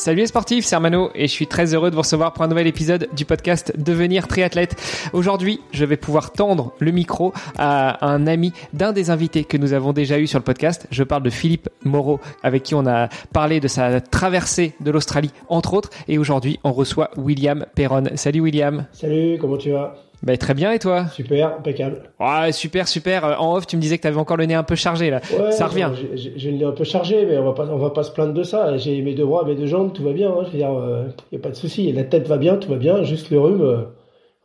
Salut les sportifs, c'est Armano et je suis très heureux de vous recevoir pour un nouvel épisode du podcast Devenir triathlète. Aujourd'hui, je vais pouvoir tendre le micro à un ami d'un des invités que nous avons déjà eu sur le podcast. Je parle de Philippe Moreau avec qui on a parlé de sa traversée de l'Australie entre autres et aujourd'hui, on reçoit William Perron. Salut William. Salut, comment tu vas? Bah, très bien, et toi Super, impeccable. Ouais, super, super. Euh, en off, tu me disais que tu avais encore le nez un peu chargé, là. Ouais, ça revient. J'ai le nez un peu chargé, mais on va pas, on va pas se plaindre de ça. J'ai mes deux bras, mes deux jambes, tout va bien. Hein. Je veux dire, il euh, n'y a pas de souci. La tête va bien, tout va bien. Juste le rhume, euh,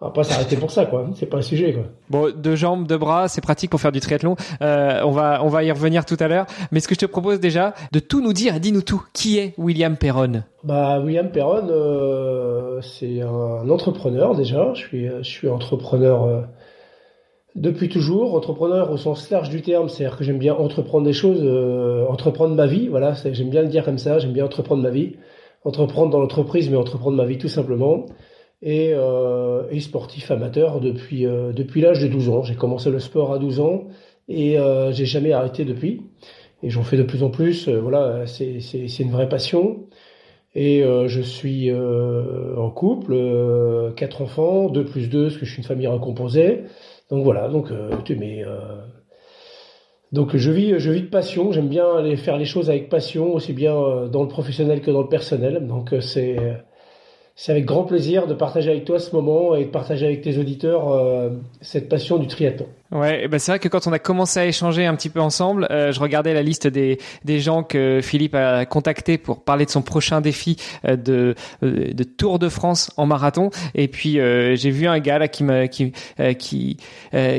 on va pas s'arrêter pour ça, quoi. C'est pas un sujet, quoi. Bon, deux jambes, deux bras, c'est pratique pour faire du triathlon. Euh, on va, on va y revenir tout à l'heure. Mais ce que je te propose déjà, de tout nous dire, dis-nous tout. Qui est William Perron? Bah, William Perron, euh, c'est un entrepreneur déjà. Je suis, je suis entrepreneur euh, depuis toujours. Entrepreneur au sens large du terme, c'est-à-dire que j'aime bien entreprendre des choses, euh, entreprendre ma vie. Voilà, j'aime bien le dire comme ça. J'aime bien entreprendre ma vie, entreprendre dans l'entreprise, mais entreprendre ma vie tout simplement et, euh, et sportif amateur depuis, euh, depuis l'âge de 12 ans. J'ai commencé le sport à 12 ans et euh, j'ai jamais arrêté depuis. Et j'en fais de plus en plus. Euh, voilà, c'est, c'est, c'est une vraie passion. Et euh, je suis euh, en couple, quatre enfants, deux plus deux, parce que je suis une famille recomposée. Donc voilà, donc tu mais donc je vis, je vis de passion. J'aime bien aller faire les choses avec passion, aussi bien dans le professionnel que dans le personnel. Donc c'est c'est avec grand plaisir de partager avec toi ce moment et de partager avec tes auditeurs euh, cette passion du triathlon. Ouais, ben c'est vrai que quand on a commencé à échanger un petit peu ensemble, euh, je regardais la liste des des gens que Philippe a contactés pour parler de son prochain défi euh, de euh, de Tour de France en marathon. Et puis j'ai vu un gars là qui m'a qui qui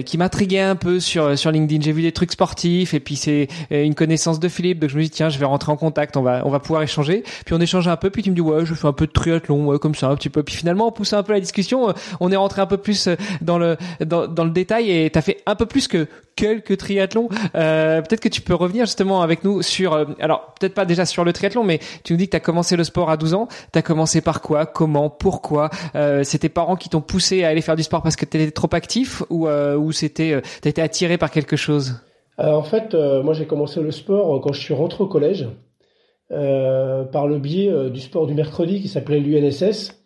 qui m'intriguait un peu sur sur LinkedIn, j'ai vu des trucs sportifs et puis c'est une connaissance de Philippe. Donc je me dis tiens, je vais rentrer en contact, on va on va pouvoir échanger. Puis on échange un peu. Puis tu me dis ouais, je fais un peu de triathlon ouais, comme ça un petit peu. Puis finalement on pousse un peu la discussion, on est rentré un peu plus dans le dans dans le détail et tu as un peu plus que quelques triathlons. Euh, peut-être que tu peux revenir justement avec nous sur, euh, alors peut-être pas déjà sur le triathlon, mais tu nous dis que tu as commencé le sport à 12 ans. Tu as commencé par quoi Comment Pourquoi? Euh, C'est tes parents qui t'ont poussé à aller faire du sport parce que tu étais trop actif ou, euh, ou tu été attiré par quelque chose? En fait, moi j'ai commencé le sport quand je suis rentré au collège. par le biais du sport du mercredi qui s'appelait l'UNSS.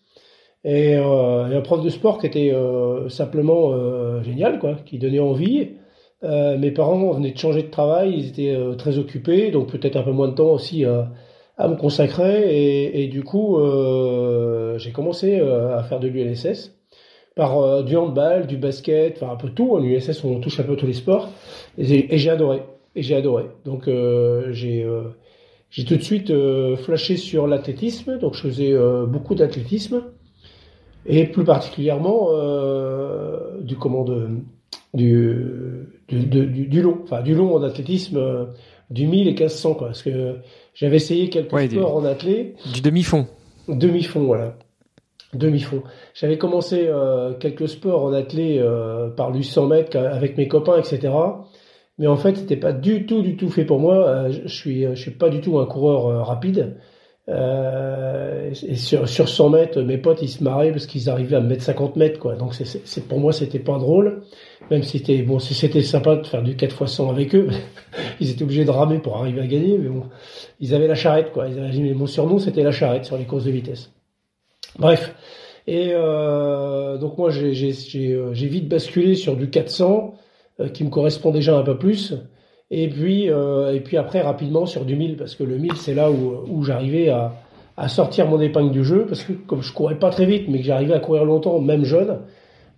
Et, euh, un prof de sport qui était euh, simplement euh, génial, quoi, qui donnait envie. Euh, mes parents venaient de changer de travail, ils étaient euh, très occupés, donc peut-être un peu moins de temps aussi à me consacrer. Et, et du coup, j'ai commencé à faire de l'UNSS par du handball, du basket, enfin un peu tout. En UNSS, on touche un peu tous les sports. Et, j'ai adoré. Et j'ai adoré. Donc j'ai j'ai tout de suite flashé sur l'athlétisme. Donc je faisais beaucoup d'athlétisme et plus particulièrement euh, du comment du, du, du, du, long, enfin du long en athlétisme, euh, du 1000 et 1500 quoi, parce que j'avais essayé quelques sports en athlé. Du demi-fond. Demi-fond, voilà. Demi-fond. J'avais commencé euh, quelques sports en athlé par du 100 mètres avec mes copains, etc. Mais en fait, c'était pas du tout, du tout fait pour moi. Je suis, je suis pas du tout un coureur rapide. Euh, et sur, sur 100 mètres, mes potes, ils se marraient parce qu'ils arrivaient à me mettre 50 mètres, quoi. Donc, pour moi, c'était pas drôle. Même si c'était, bon, c'était sympa de faire du 4 x 100 avec eux, ils étaient obligés de ramer pour arriver à gagner, mais bon, ils avaient la charrette, quoi. Ils avaient, mon surnom, c'était la charrette sur les courses de vitesse. Bref. Et, euh, donc, moi, euh, j'ai vite basculé sur du 400, euh, qui me correspond déjà un peu plus. Et puis, euh, et puis après, rapidement sur du 1000, parce que le 1000, c'est là où, où j'arrivais à, à sortir mon épingle du jeu, parce que comme je courais pas très vite, mais que j'arrivais à courir longtemps, même jeune,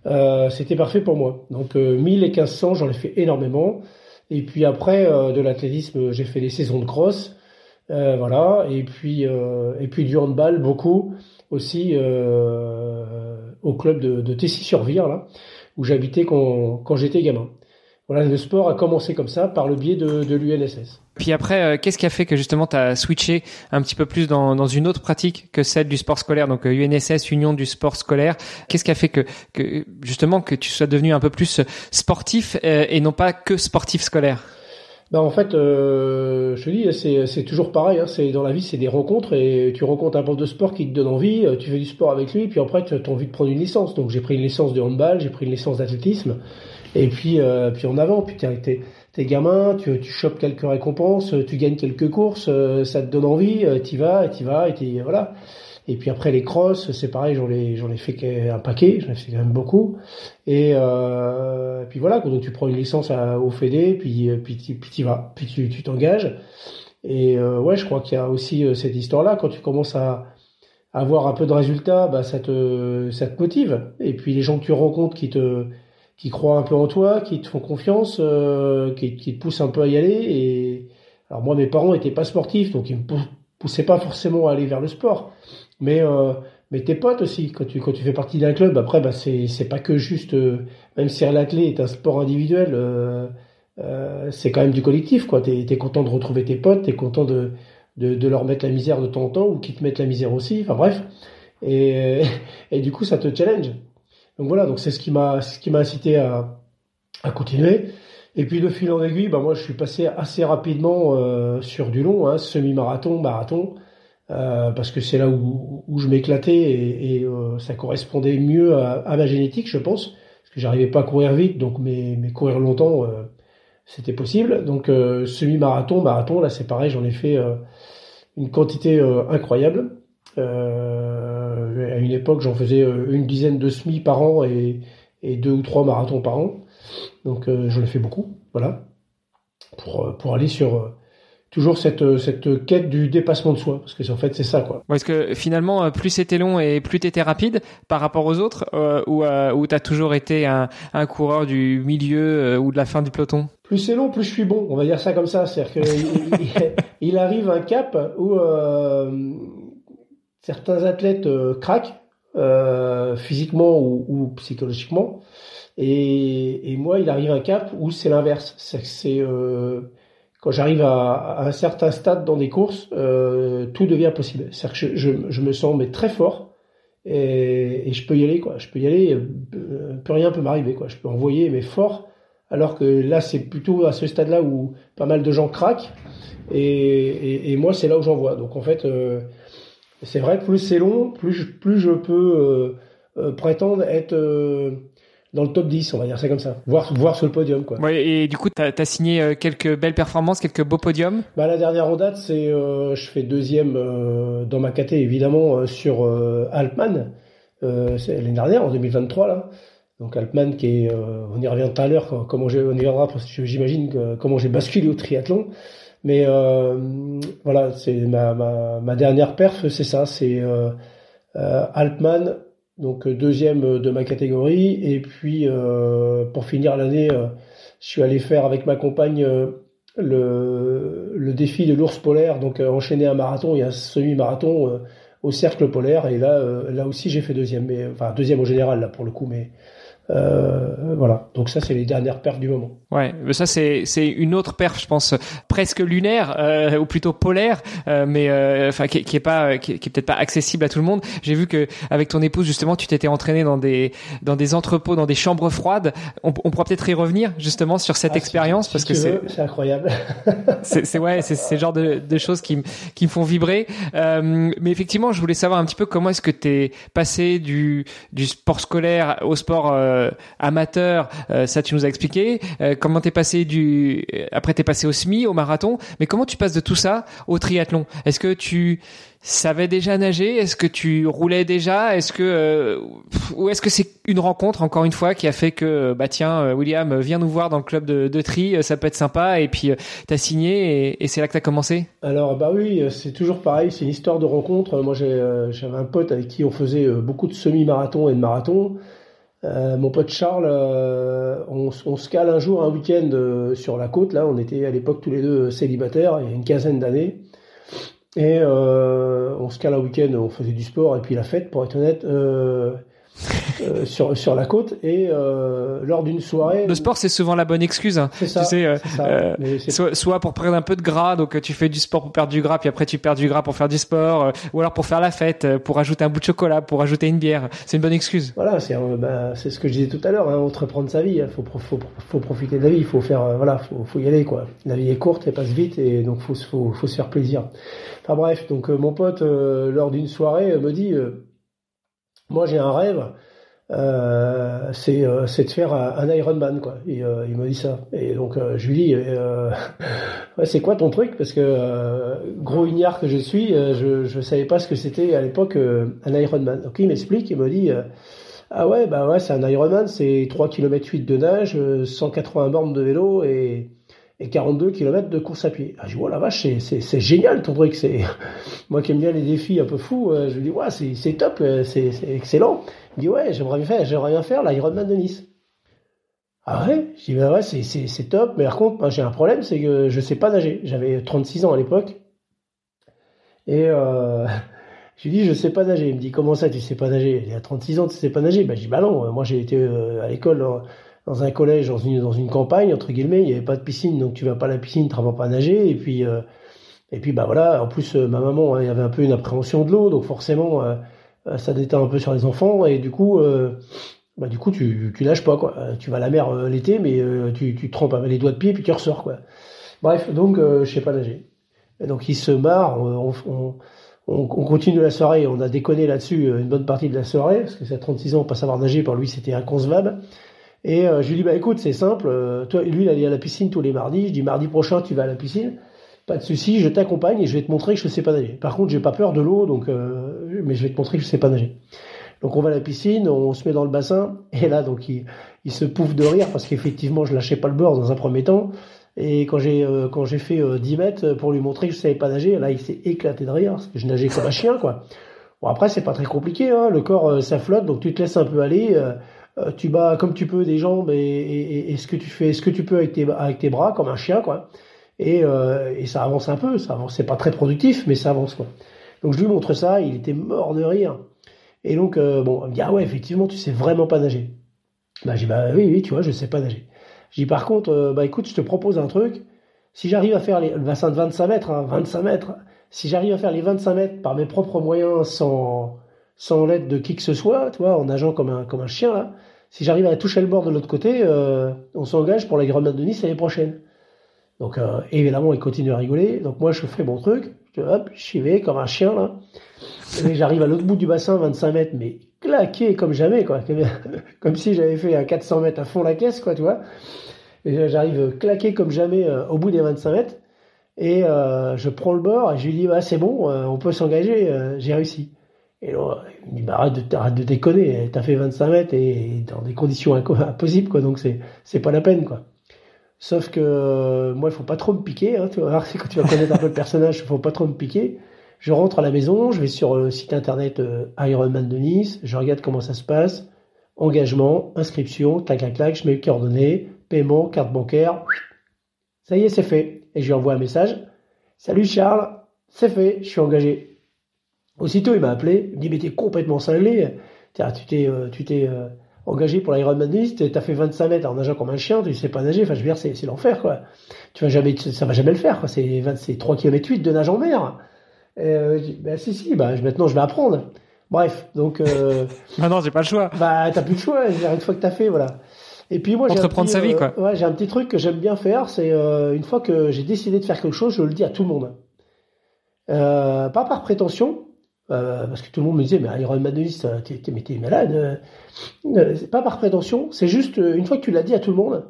euh, c'était parfait pour moi. Donc euh, 1000 et 1500, j'en ai fait énormément. Et puis après, euh, de l'athlétisme, j'ai fait les saisons de cross, euh, voilà. Et puis, euh, et puis du handball, beaucoup aussi au club de, de Tessy-sur-Vire, là, où j'habitais quand, quand j'étais gamin. Voilà, le sport a commencé comme ça par le biais de, de l'UNSS. Puis après, euh, qu'est-ce qui a fait que justement tu as switché un petit peu plus dans, dans une autre pratique que celle du sport scolaire, donc UNSS, euh, Union du sport scolaire? Qu'est-ce qui a fait que, que justement que tu sois devenu un peu plus sportif euh, et non pas que sportif scolaire? Bah en fait, euh, je te dis, c'est, c'est toujours pareil. Hein, c'est dans la vie, c'est des rencontres et tu rencontres un prof de sport qui te donne envie. Tu fais du sport avec lui, puis après tu as envie de prendre une licence. Donc j'ai pris une licence de handball, j'ai pris une licence d'athlétisme, et puis euh, puis en avant. Puis t'es, t'es gamin, tu, tu chopes quelques récompenses, tu gagnes quelques courses, ça te donne envie, t'y vas, et t'y vas, et t'y, voilà. Et puis après les crosses, c'est pareil, j'en ai j'en ai fait un paquet, j'en ai fait quand même beaucoup. Et euh, puis voilà, quand tu prends une licence à, au Fédé, puis puis puis t'y vas, puis tu tu t'engages. Et euh, ouais, je crois qu'il y a aussi euh, cette histoire-là quand tu commences à avoir un peu de résultats, bah ça te ça te motive. Et puis les gens que tu rencontres qui te qui croient un peu en toi, qui te font confiance, euh, qui, qui te poussent un peu à y aller. Et alors moi, mes parents étaient pas sportifs, donc ils me poussaient pas forcément à aller vers le sport. Mais euh, mais tes potes aussi, quand tu quand tu fais partie d'un club, après bah c'est c'est pas que juste euh, même si l'athlé est un sport individuel, euh, euh, c'est quand même du collectif quoi. T'es es content de retrouver tes potes, t'es content de, de de leur mettre la misère de temps en temps ou qu'ils te mettent la misère aussi. Enfin bref, et et du coup ça te challenge. Donc voilà, donc c'est ce qui m'a ce qui m'a incité à à continuer. Et puis de fil en aiguille, bah moi je suis passé assez rapidement euh, sur du long, hein, semi-marathon, marathon. Euh, parce que c'est là où, où je m'éclatais et, euh, ça correspondait mieux à, ma génétique, je pense, parce que j'arrivais pas à courir vite, donc mais, courir longtemps, c'était possible. Donc semi-marathon, marathon, là c'est pareil, j'en ai fait une quantité incroyable. À une époque, j'en faisais une dizaine de semi par an et, et deux ou trois marathons par an. Donc j'en ai fait beaucoup, voilà, pour, pour aller sur toujours cette cette quête du dépassement de soi parce que en fait c'est ça quoi. Est-ce que finalement euh, plus c'était long et plus t'étais rapide par rapport aux autres euh, ou euh, ou t'as toujours été un, un coureur du milieu euh, ou de la fin du peloton? Plus c'est long, plus je suis bon. On va dire ça comme ça, c'est-à-dire que il, arrive un cap où certains athlètes craquent physiquement ou, psychologiquement et, moi il arrive un cap où c'est l'inverse, c'est quand j'arrive à, un certain stade dans des courses, euh, tout devient possible. C'est-à-dire que je, me sens mais très fort et, je peux y aller quoi. Je peux y aller, euh, plus rien peut m'arriver. Je peux envoyer mais fort. Alors que là c'est plutôt à ce stade-là où pas mal de gens craquent et, et moi c'est là où j'en vois. Donc en fait euh, c'est vrai que plus c'est long, plus plus je peux euh, euh, prétendre être dans le top 10, on va dire ça comme ça. Voir, voir sur le podium, quoi. Ouais, et du coup, tu as, signé euh, quelques belles performances, quelques beaux podiums bah, La dernière en date, c'est euh, je fais deuxième euh, dans ma caté, évidemment, euh, sur euh, Alpman. c'est l'année dernière, en 2023, là. Donc Alpman, qui est, on y revient tout à l'heure, comment j'ai, on y reviendra, parce que j'imagine comment j'ai basculé au triathlon. Mais voilà, c'est ma, ma, dernière perf, c'est ça, c'est donc euh, deuxième euh, de ma catégorie. Et puis euh, pour finir l'année, je suis allé faire avec ma compagne le, le défi de l'ours polaire, donc enchaîner un marathon et un semi-marathon au cercle polaire. Et là, là aussi j'ai fait deuxième, mais enfin deuxième au général là pour le coup, mais euh, voilà. Donc ça, c'est les dernières perfs du moment. Ouais, mais ça c'est c'est une autre perf, je pense, presque lunaire euh, ou plutôt polaire, euh, mais euh, enfin qui, qui, est pas qui, qui est peut-être pas accessible à tout le monde. J'ai vu que avec ton épouse justement, tu t'étais entraîné dans des dans des entrepôts, dans des chambres froides. On, on pourra peut-être y revenir justement sur cette ah, expérience parce que c'est c'est incroyable. c'est ouais, c'est c'est genre de, de choses qui me qui me font vibrer. mais effectivement, je voulais savoir un petit peu comment est-ce que t'es passé du du sport scolaire au sport euh, amateur, euh, ça tu nous as expliqué. Euh, comment t'es passé du, après t'es passé au semi, au marathon, mais comment tu passes de tout ça au triathlon? Est-ce que tu savais déjà nager? Est-ce que tu roulais déjà? Est-ce que ou est-ce que c'est une rencontre encore une fois qui a fait que bah tiens William viens nous voir dans le club de, de tri, ça peut être sympa et puis t'as signé et, et c'est là que t'as commencé? Alors bah oui, c'est toujours pareil, c'est une histoire de rencontre. Moi j'avais un pote avec qui on faisait beaucoup de semi-marathon et de marathon. Euh, mon pote Charles, euh, on, on, se cale un jour, un week-end euh, sur la côte. Là, on était à l'époque tous les deux célibataires, il y a une quinzaine d'années. Et on se cale un week-end, on faisait du sport et puis la fête, pour être honnête. Euh, sur sur la côte et euh, lors d'une soirée. Le sport c'est souvent la bonne excuse. Hein. C'est ça. Tu sais, euh, ça. euh, soit, soit pour perdre un peu de gras, donc tu fais du sport pour perdre du gras, puis après tu perds du gras pour faire du sport, euh, ou alors pour faire la fête, pour ajouter un bout de chocolat, pour ajouter une bière. C'est une bonne excuse. Voilà, c'est c'est ce que je disais tout à l'heure, hein, entreprendre sa vie, il faut, pro- faut, faut profiter de la vie, il faut faire, voilà, faut, faut y aller quoi. La vie est courte, elle passe vite et donc faut, faut, faut se faire plaisir. Enfin bref, donc euh, mon pote euh, lors d'une soirée me dit, euh, moi j'ai un rêve, euh, c'est euh, de faire un, Ironman quoi. Euh, il me dit ça. Et donc euh, je lui dis, euh, ouais, c'est quoi ton truc? Parce que euh, gros ignare que je suis, je je savais pas ce que c'était à l'époque un Ironman. Donc il m'explique, il me dit. ah ouais, bah ouais, c'est un Ironman, c'est 3 km 8 de nage, euh, 180 bornes de vélo et, et 42 km de course à pied. Ah, je dis, oh la vache, c'est, génial ton truc. C'est... Moi qui aime bien les défis un peu fous, euh, je lui dis, ouais, c'est, top, euh, c'est, excellent. Il dit, ouais, j'aimerais bien faire, j'aimerais bien faire l'Ironman de Nice. Ah ouais? Je dis, bah ouais, c'est, top, mais par contre, j'ai un problème, c'est que je sais pas nager. J'avais 36 ans à l'époque. Et euh, je lui dis, je sais pas nager. Il me dit, comment ça, tu sais pas nager? Il y a 36 ans, tu sais pas nager? Ben, je dis, bah non, moi j'ai été à l'école dans, un collège, dans une, dans une campagne, entre guillemets, il n'y avait pas de piscine, donc tu vas pas à la piscine, tu n'apprends pas à nager. Et puis, euh, et puis bah voilà, en plus, euh, ma maman, y avait un peu une appréhension de l'eau, donc forcément, euh, euh, ça déteint un peu sur les enfants. Et du coup, bah, du coup tu, tu nages pas, quoi. Tu vas à la mer l'été, mais tu, tu trempes avec les doigts de pied, puis tu ressors, quoi. Bref, donc, je sais pas nager. Donc, il se marre, on, on, on, on continue la soirée, on a déconné là-dessus une bonne partie de la soirée, parce que c'est à 36 ans, pas savoir nager, pour lui, c'était inconcevable. Et euh, je lui dis, bah écoute, c'est simple, euh, toi, lui, il allait à la piscine tous les mardis, je dis, mardi prochain, tu vas à la piscine, pas de souci, je t'accompagne et je vais te montrer que je sais pas nager. Par contre, j'ai pas peur de l'eau, donc, euh, mais je vais te montrer que je sais pas nager. Donc on va à la piscine, on se met dans le bassin, et là, donc, il, il se pouffe de rire, parce qu'effectivement, je lâchais pas le bord dans un premier temps, et quand j'ai euh, quand j'ai fait euh, 10 mètres pour lui montrer que je savais pas nager, là il s'est éclaté de rire parce que je nageais comme un chien quoi. Bon après c'est pas très compliqué, hein, le corps euh, ça flotte donc tu te laisses un peu aller, euh, euh, tu bats comme tu peux des jambes et, ce que tu fais, ce que tu peux avec tes avec tes bras comme un chien quoi. Et, euh, et ça avance un peu, ça avance, c'est pas très productif mais ça avance quoi. Donc je lui montre ça, il était mort de rire. Et donc euh, bon, il me dit ah ouais effectivement tu sais vraiment pas nager. Bah j'ai bah oui oui tu vois je sais pas nager. Dis par contre, euh, bah écoute, je te propose un truc. Si j'arrive à faire les, le bassin de 25 mètres, hein, 25 mètres, si j'arrive à faire les 25 mètres par mes propres moyens, sans, sans l'aide de qui que ce soit, tu vois, en nageant comme un, comme un chien là, si j'arrive à toucher le bord de l'autre côté, euh, on s'engage pour la Grenade de Nice l'année prochaine. Donc euh, évidemment, il continue à rigoler. Donc moi, je fais mon truc. Je, hop, j'y vais comme un chien là. Et j'arrive à l'autre bout du bassin, 25 mètres, mais claqué comme jamais, quoi. Comme si j'avais fait à 400 mètres à fond la caisse, quoi, tu vois. Et j'arrive claqué comme jamais euh, au bout des 25 mètres. Et je prends le bord et je lui dis, bah, c'est bon, on peut s'engager, j'ai réussi. Et là, il me dit, bah, arrête de, déconner, t'as fait 25 mètres et dans des conditions impossibles, donc c'est, pas la peine. Sauf que euh, moi, il faut pas trop me piquer, hein, quand tu vas connaître un peu le personnage, il faut pas trop me piquer. Je rentre à la maison, je vais sur le site internet euh, Ironman de Nice, je regarde comment ça se passe, engagement, inscription, tac, tac, tac, je mets coordonnées, paiement, carte bancaire, ça y est, c'est fait. Et je lui envoie un message, salut Charles, c'est fait, je suis engagé. Aussitôt, il m'a appelé, il me dit, mais t'es complètement cinglé, Tiens, tu t'es, euh, tu t'es euh, engagé pour l'Ironman Nice, t'as fait 25 mètres en nageant comme un chien, tu sais pas nager, enfin je veux dire, c'est, c'est l'enfer, quoi. Tu vas jamais, ça va jamais le faire, quoi. C'est, 20 c'est 3 km 8 de nage en mer. Euh, bah si, si, bah maintenant je vais apprendre. Bref, donc, euh, Ah non, j'ai pas le choix. bah t'as plus le choix, une fois que t'as fait, voilà. Et puis moi, j'ai un, petit, sa vie, euh, quoi. ouais, j'ai un petit truc que j'aime bien faire, c'est euh, une fois que j'ai décidé de faire quelque chose, je le dis à tout le monde. Euh, pas par prétention, euh, parce que tout le monde me disait, mais Ironman de Nice, t'es, t'es, t'es malade. euh. Euh, c'est pas par prétention, c'est juste euh, une fois que tu l'as dit à tout le monde,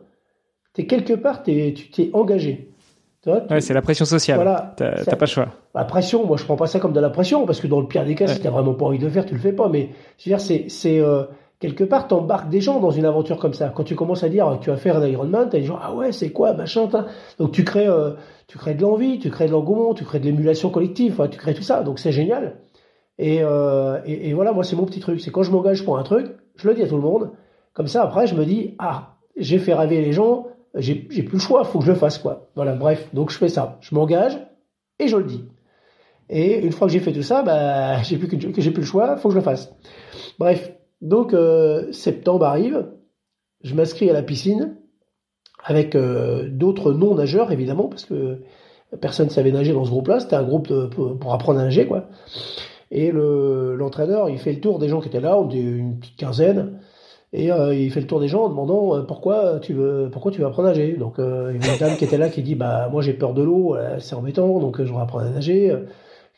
t'es quelque part, t'es, tu t'es engagé. Tu vois, tu- Ouais, c'est la pression sociale. voilà. T'as pas le choix. la pression, moi je prends pas ça comme de la pression, parce que dans le pire des cas, si Ouais. t'as vraiment pas envie de le faire, tu le fais pas. Mais je veux dire, c'est, c'est euh, quelque part, t'embarques des gens dans une aventure comme ça. Quand tu commences à dire tu vas faire un Ironman, t'as des gens, ah ouais, c'est quoi, machin, t'as- donc tu crées, euh, tu crées de l'envie, tu crées de l'engouement, tu crées de l'émulation collective, tu crées tout ça, donc c'est génial. Et, euh, et, voilà, moi c'est mon petit truc, c'est quand je m'engage pour un truc, je le dis à tout le monde. Comme ça, après, je me dis, ah, j'ai fait rêver les gens, j'ai, plus le choix, faut que je le fasse, quoi. Voilà, bref, donc je fais ça, je m'engage et je le dis. Et une fois que j'ai fait tout ça, bah, j'ai plus que, j'ai plus le choix, faut que je le fasse. Bref, Donc euh, septembre arrive, je m'inscris à la piscine avec euh, d'autres non-nageurs évidemment parce que personne ne savait nager dans ce groupe-là. C'était un groupe pour, apprendre à nager quoi. Et l'entraîneur, il fait le tour des gens qui étaient là, une petite quinzaine. Et euh, il fait le tour des gens en demandant euh, pourquoi tu veux pourquoi tu veux apprendre à nager. Donc euh, une dame qui était là qui dit bah moi j'ai peur de l'eau, c'est embêtant donc je vais apprendre à nager.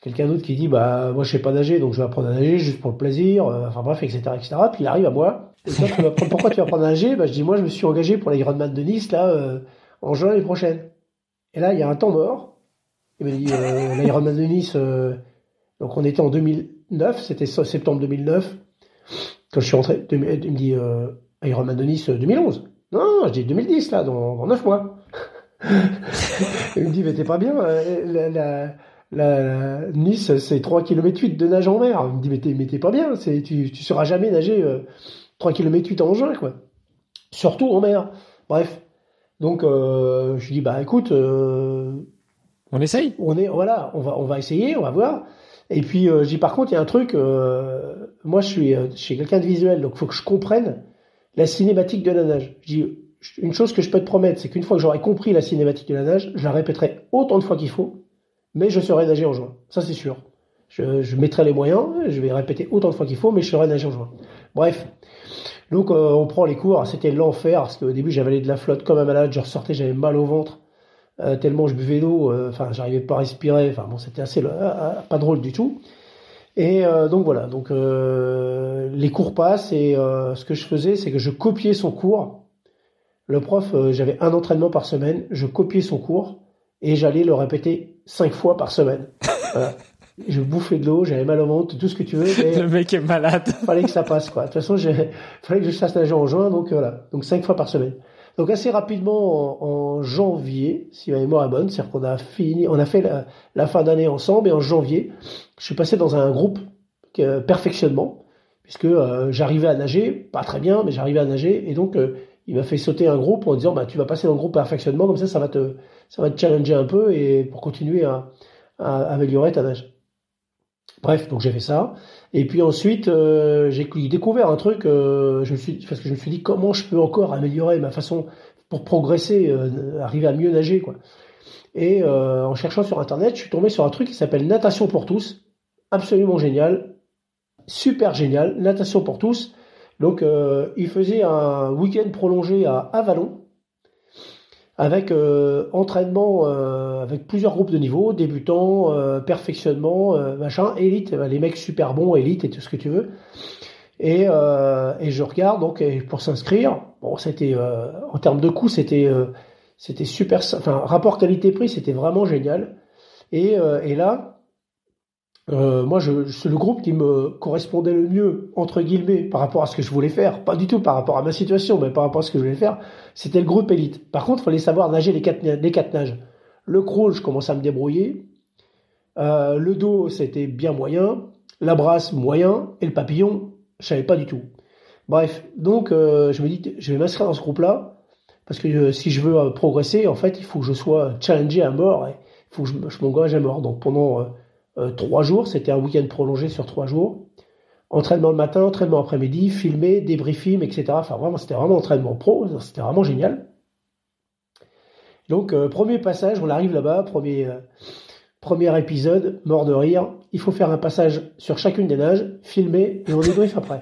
Quelqu'un d'autre qui dit bah moi je sais pas nager donc je vais apprendre à nager juste pour le plaisir. enfin bref etc etc. Puis il arrive à moi. Et toi, tu pourquoi tu vas apprendre à nager? Bah je dis moi je me suis engagé pour l'Ironman de Nice là en juin l'année prochaine. Et là il y a un temps mort. Il me dit l'Ironman de Nice donc on était en 2009 c'était septembre 2009 quand je suis rentré, il me dit euh, Ironman de Nice 2011. Euh, non, je dis 2010 là, dans, dans 9 mois. il me dit mais t'es pas bien. Euh, la, la, nice c'est 3 km 8 de nage en mer. Il me dit mais t'es, pas bien. C'est, tu, tu sauras jamais nager 3 km 8 en juin quoi. Surtout en mer. Bref. Donc je lui dis bah écoute. on essaye? On est voilà, on va on va essayer, on va voir. Et puis euh, je dis par contre, il y a un truc, euh, moi je suis, euh, suis quelqu'un de visuel, donc il faut que je comprenne la cinématique de la nage. Je dis, une chose que je peux te promettre, c'est qu'une fois que j'aurai compris la cinématique de la nage, je la répéterai autant de fois qu'il faut, mais je saurai nager en juin. Ça c'est sûr. Je, je, mettrai les moyens, je vais répéter autant de fois qu'il faut, mais je saurai nager en juin. Bref. Donc euh, on prend les cours, c'était l'enfer, parce qu'au début j'avais de la flotte comme un malade, je ressortais, j'avais mal au ventre. Euh, tellement je buvais d'eau, euh, enfin j'arrivais pas à respirer, enfin bon c'était assez euh, pas drôle du tout. Et donc voilà, donc les cours passent et ce que je faisais c'est que je copiais son cours. Le prof, j'avais un entraînement par semaine, je copiais son cours et j'allais le répéter cinq fois par semaine. Je bouffais de l'eau, j'avais mal au ventre, tout ce que tu veux. Mais le mec est malade. Fallait que ça passe quoi. De toute façon, il fallait que je fasse nager en juin, donc voilà, donc cinq fois par semaine. Donc assez rapidement en, janvier, si ma mémoire est bonne, c'est-à-dire qu'on a fini, on a fait la, fin d'année ensemble et en janvier, je suis passé dans un groupe euh, perfectionnement puisque euh, j'arrivais à nager, pas très bien, mais j'arrivais à nager et donc euh, il m'a fait sauter un groupe en disant bah tu vas passer dans le groupe perfectionnement comme ça ça va te ça challenger un peu et pour continuer à améliorer ta nage. Bref, donc j'ai fait ça. Et puis ensuite, euh, j'ai découvert un truc. Euh, parce que je me suis dit comment je peux encore améliorer ma façon pour progresser, euh, arriver à mieux nager, quoi. Et en cherchant sur internet, je suis tombé sur un truc qui s'appelle Natation pour tous, absolument génial, super génial, Natation pour tous. Donc, il faisait un week-end prolongé à Avalon avec euh, entraînement euh, avec plusieurs groupes de niveau, débutants, euh, perfectionnement, machin, élite, les mecs super bons, élite et tout ce que tu veux. Et, et je regarde donc pour s'inscrire, bon c'était en termes de coût c'était c'était super, enfin rapport qualité-prix c'était vraiment génial. Et, et là euh, moi, je, c'est le groupe qui me correspondait le mieux, entre guillemets, par rapport à ce que je voulais faire. Pas du tout par rapport à ma situation, mais par rapport à ce que je voulais faire. C'était le groupe élite. Par contre, il fallait savoir nager les quatre, nages. Le crawl, je commençais à me débrouiller. Euh, le dos, c'était bien moyen. La brasse, moyen. Et le papillon, je savais pas du tout. Bref, donc euh, je me dis, je vais m'inscrire dans ce groupe-là. Parce que euh, si je veux euh, progresser, en fait, il faut que je sois challengé à mort. Il faut que je, je m'engage à mort. Donc pendant euh, trois jours. C'était un week-end prolongé sur trois jours. Entraînement le matin, entraînement après-midi, filmé, débriefing, etc. Enfin, vraiment, c'était vraiment entraînement pro. C'était vraiment génial. Donc, euh, premier passage, on arrive là-bas, premier, euh, premier épisode, mort de rire. Il faut faire un passage sur chacune des nages, filmer, et on débrief après.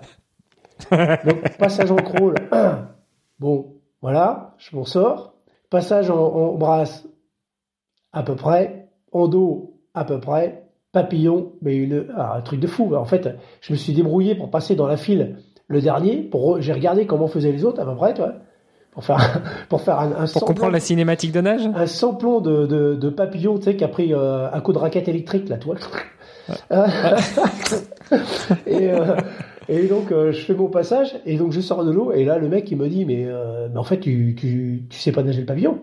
Donc, passage en crawl. Bon, voilà, je m'en sors. Passage en, en brasse, à peu près. En dos, à peu près papillon, mais une, ah, un truc de fou. En fait, je me suis débrouillé pour passer dans la file le dernier. Pour, j'ai regardé comment faisaient les autres à peu près, toi, pour faire, pour faire un, un pour comprendre la cinématique de nage? Un samplon de, de, de papillon, tu sais, qui a pris euh, un coup de raquette électrique, là, toi. et, euh, et donc euh, je fais mon passage et donc je sors de l'eau et là le mec il me dit mais, mais en fait tu, tu, tu sais pas nager le pavillon.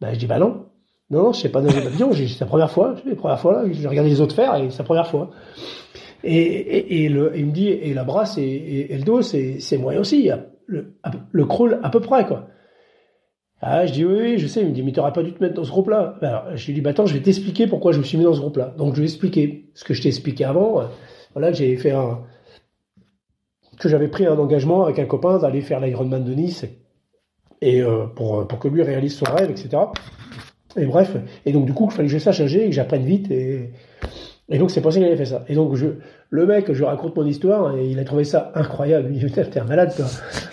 Ben je dis bah non. Non, non, je sais pas nager l'avion, c'est la première fois, c'est la première fois, j'ai regardé les autres faire et c'est la première fois. Et, il me dit, et la brasse et, le dos, c'est, moyen aussi, le, crawl à peu près, quoi. Ah, je dis oui, oui, je sais. Il me dit, mais t'aurais pas dû te mettre dans ce groupe-là. Alors, je lui dis, bah attends, je vais t'expliquer pourquoi je me suis mis dans ce groupe-là. Donc, je vais expliquer ce que je t'ai expliqué avant. Voilà, j'ai fait un, que j'avais pris un engagement avec un copain d'aller faire l'Ironman de Nice et euh, pour, pour que lui réalise son rêve, etc. Et bref, et donc du coup, il fallait que je sache nager et que j'apprenne vite et, et donc c'est pour ça qu'il avait fait ça. Et donc je, le mec, je raconte mon histoire et il a trouvé ça incroyable. Il me dit, t'es un malade, toi.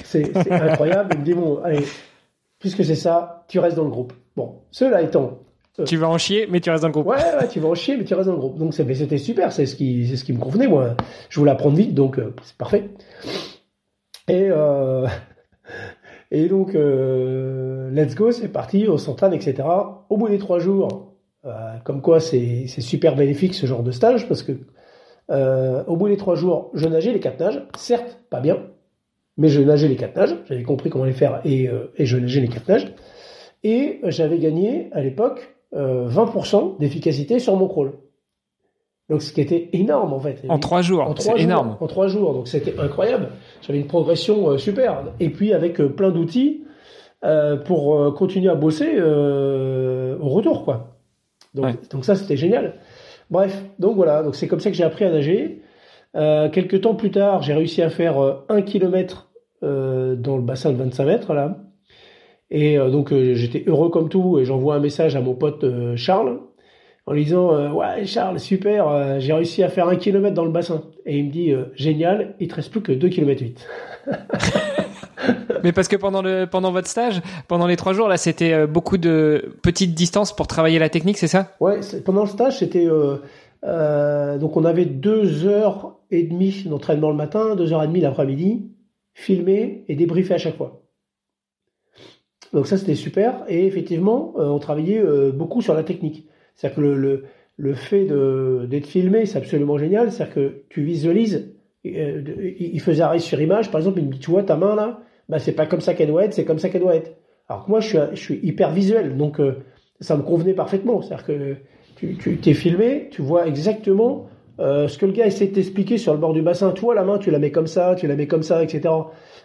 C'est incroyable. Il me dit, bon, allez, puisque c'est ça, tu restes dans le groupe. Bon, cela étant, tu vas en chier, mais tu restes dans le groupe. Ouais, ouais, tu vas en chier, mais tu restes dans le groupe. Donc c'était super, c'est ce qui, c'est ce qui me convenait moi. Je voulais apprendre vite, donc euh, c'est parfait. Et euh, et donc euh, let's go, c'est parti, on s'entraîne, etc. Au bout des trois jours, euh, comme quoi c'est super bénéfique ce genre de stage parce que euh, au bout des trois jours, je nageais les quatre nages, certes pas bien, mais je nageais les quatre nages. J'avais compris comment les faire et et je nageais les quatre nages. Et j'avais gagné à l'époque 20% euh, d'efficacité sur mon crawl. Donc ce qui était énorme en fait. En trois jours, c'est énorme. En trois jours, donc c'était incroyable. J'avais une progression euh, super. Et puis avec euh, plein d'outils pour continuer à bosser au retour, quoi. Donc, donc ça c'était génial. Bref, donc voilà, donc c'est comme ça que j'ai appris à nager. quelques temps plus tard, j'ai réussi à faire un kilomètre dans le bassin de 25 mètres là. Et euh, donc euh, j'étais heureux comme tout et j'envoie un message à mon pote euh, Charles en lui disant ouais Charles super j'ai réussi à faire un kilomètre dans le bassin et il me dit génial il te reste plus que 2 km 8 mais parce que pendant le pendant votre stage pendant les trois jours là c'était beaucoup de petites distances pour travailler la technique c'est ça? Ouais pendant le stage c'était donc on avait deux heures et demie d'entraînement le matin deux heures et demie l'après-midi filmé et débriefé à chaque fois donc ça, c'était super. Et effectivement, euh, on travaillait euh, beaucoup sur la technique. C'est-à-dire que le, le, le fait d'être filmé, c'est absolument génial. C'est-à-dire que tu visualises. Euh, il faisait arrêt sur image, par exemple, il me dit, tu vois ta main là, bah, c'est pas comme ça qu'elle doit être, c'est comme ça qu'elle doit être. Alors que moi, je suis, je suis hyper visuel, donc ça me convenait parfaitement. C'est-à-dire que tu, tu t'es filmé, tu vois exactement euh, ce que le gars essaie de t'expliquer sur le bord du bassin. Tu vois la main, tu la mets comme ça, tu la mets comme ça, etc.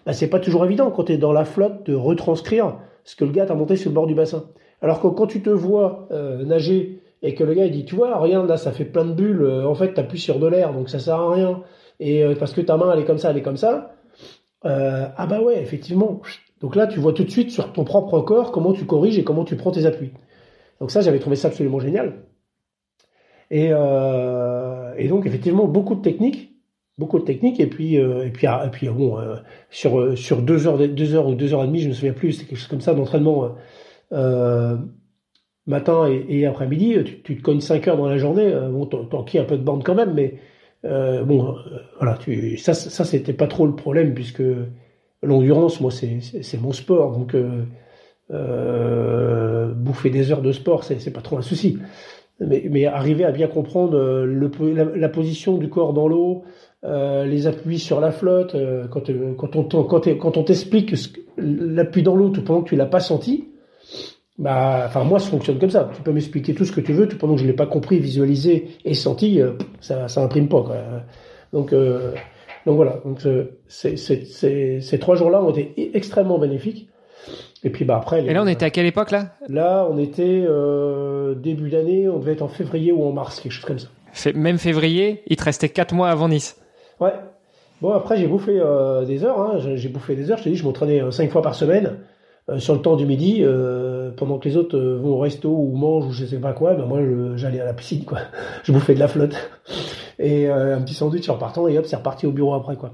Bah, c'est pas toujours évident quand tu es dans la flotte de retranscrire ce que le gars t'a monté sur le bord du bassin. Alors que quand tu te vois euh, nager et que le gars il dit tu vois regarde là ça fait plein de bulles euh, en fait t'appuies sur de l'air donc ça sert à rien. Et euh, parce que ta main elle est comme ça elle est comme ça ah bah ouais effectivement. Donc là tu vois tout de suite sur ton propre corps comment tu corriges et comment tu prends tes appuis. Donc ça j'avais trouvé ça absolument génial. Et, et donc effectivement beaucoup de techniques beaucoup de techniques. Et puis et puis ah, et puis bon euh, sur sur deux heures deux heures ou deux heures et demie je me souviens plus c'est quelque chose comme ça d'entraînement matin et, après-midi tu, te cognes cinq heures dans la journée bon t'en un peu de bande quand même mais bon voilà tu ça ça c'était pas trop le problème puisque l'endurance moi c'est mon sport donc bouffer des heures de sport c'est pas trop un souci. Mais, arriver à bien comprendre la position du corps dans l'eau, euh, les appuis sur la flotte, euh, quand, euh, quand on quand, on t'explique l'appui dans l'eau tout pendant que tu l'as pas senti, bah, enfin moi ça fonctionne comme ça. Tu peux m'expliquer tout ce que tu veux, tout pendant que je l'ai pas compris, visualisé et senti, ça ça imprime pas. Quoi. Donc donc voilà. Donc ces, ces trois jours-là ont été extrêmement bénéfiques. Et puis bah après. et là on était à quelle époque là? Là on était début d'année, on devait être en février ou en mars, quelque chose comme ça. même février, il te restait quatre mois avant Nice. Ouais. Bon, après, j'ai bouffé euh, des heures. Hein. J'ai bouffé des heures. Je t'ai dit, je m'entraînais euh, cinq fois par semaine euh, sur le temps du midi, pendant que les autres vont au resto ou mangent ou je sais pas quoi. Ben moi, j'allais à la piscine, quoi. Je bouffais de la flotte et un petit sandwich en partant et hop, c'est reparti au bureau après, quoi.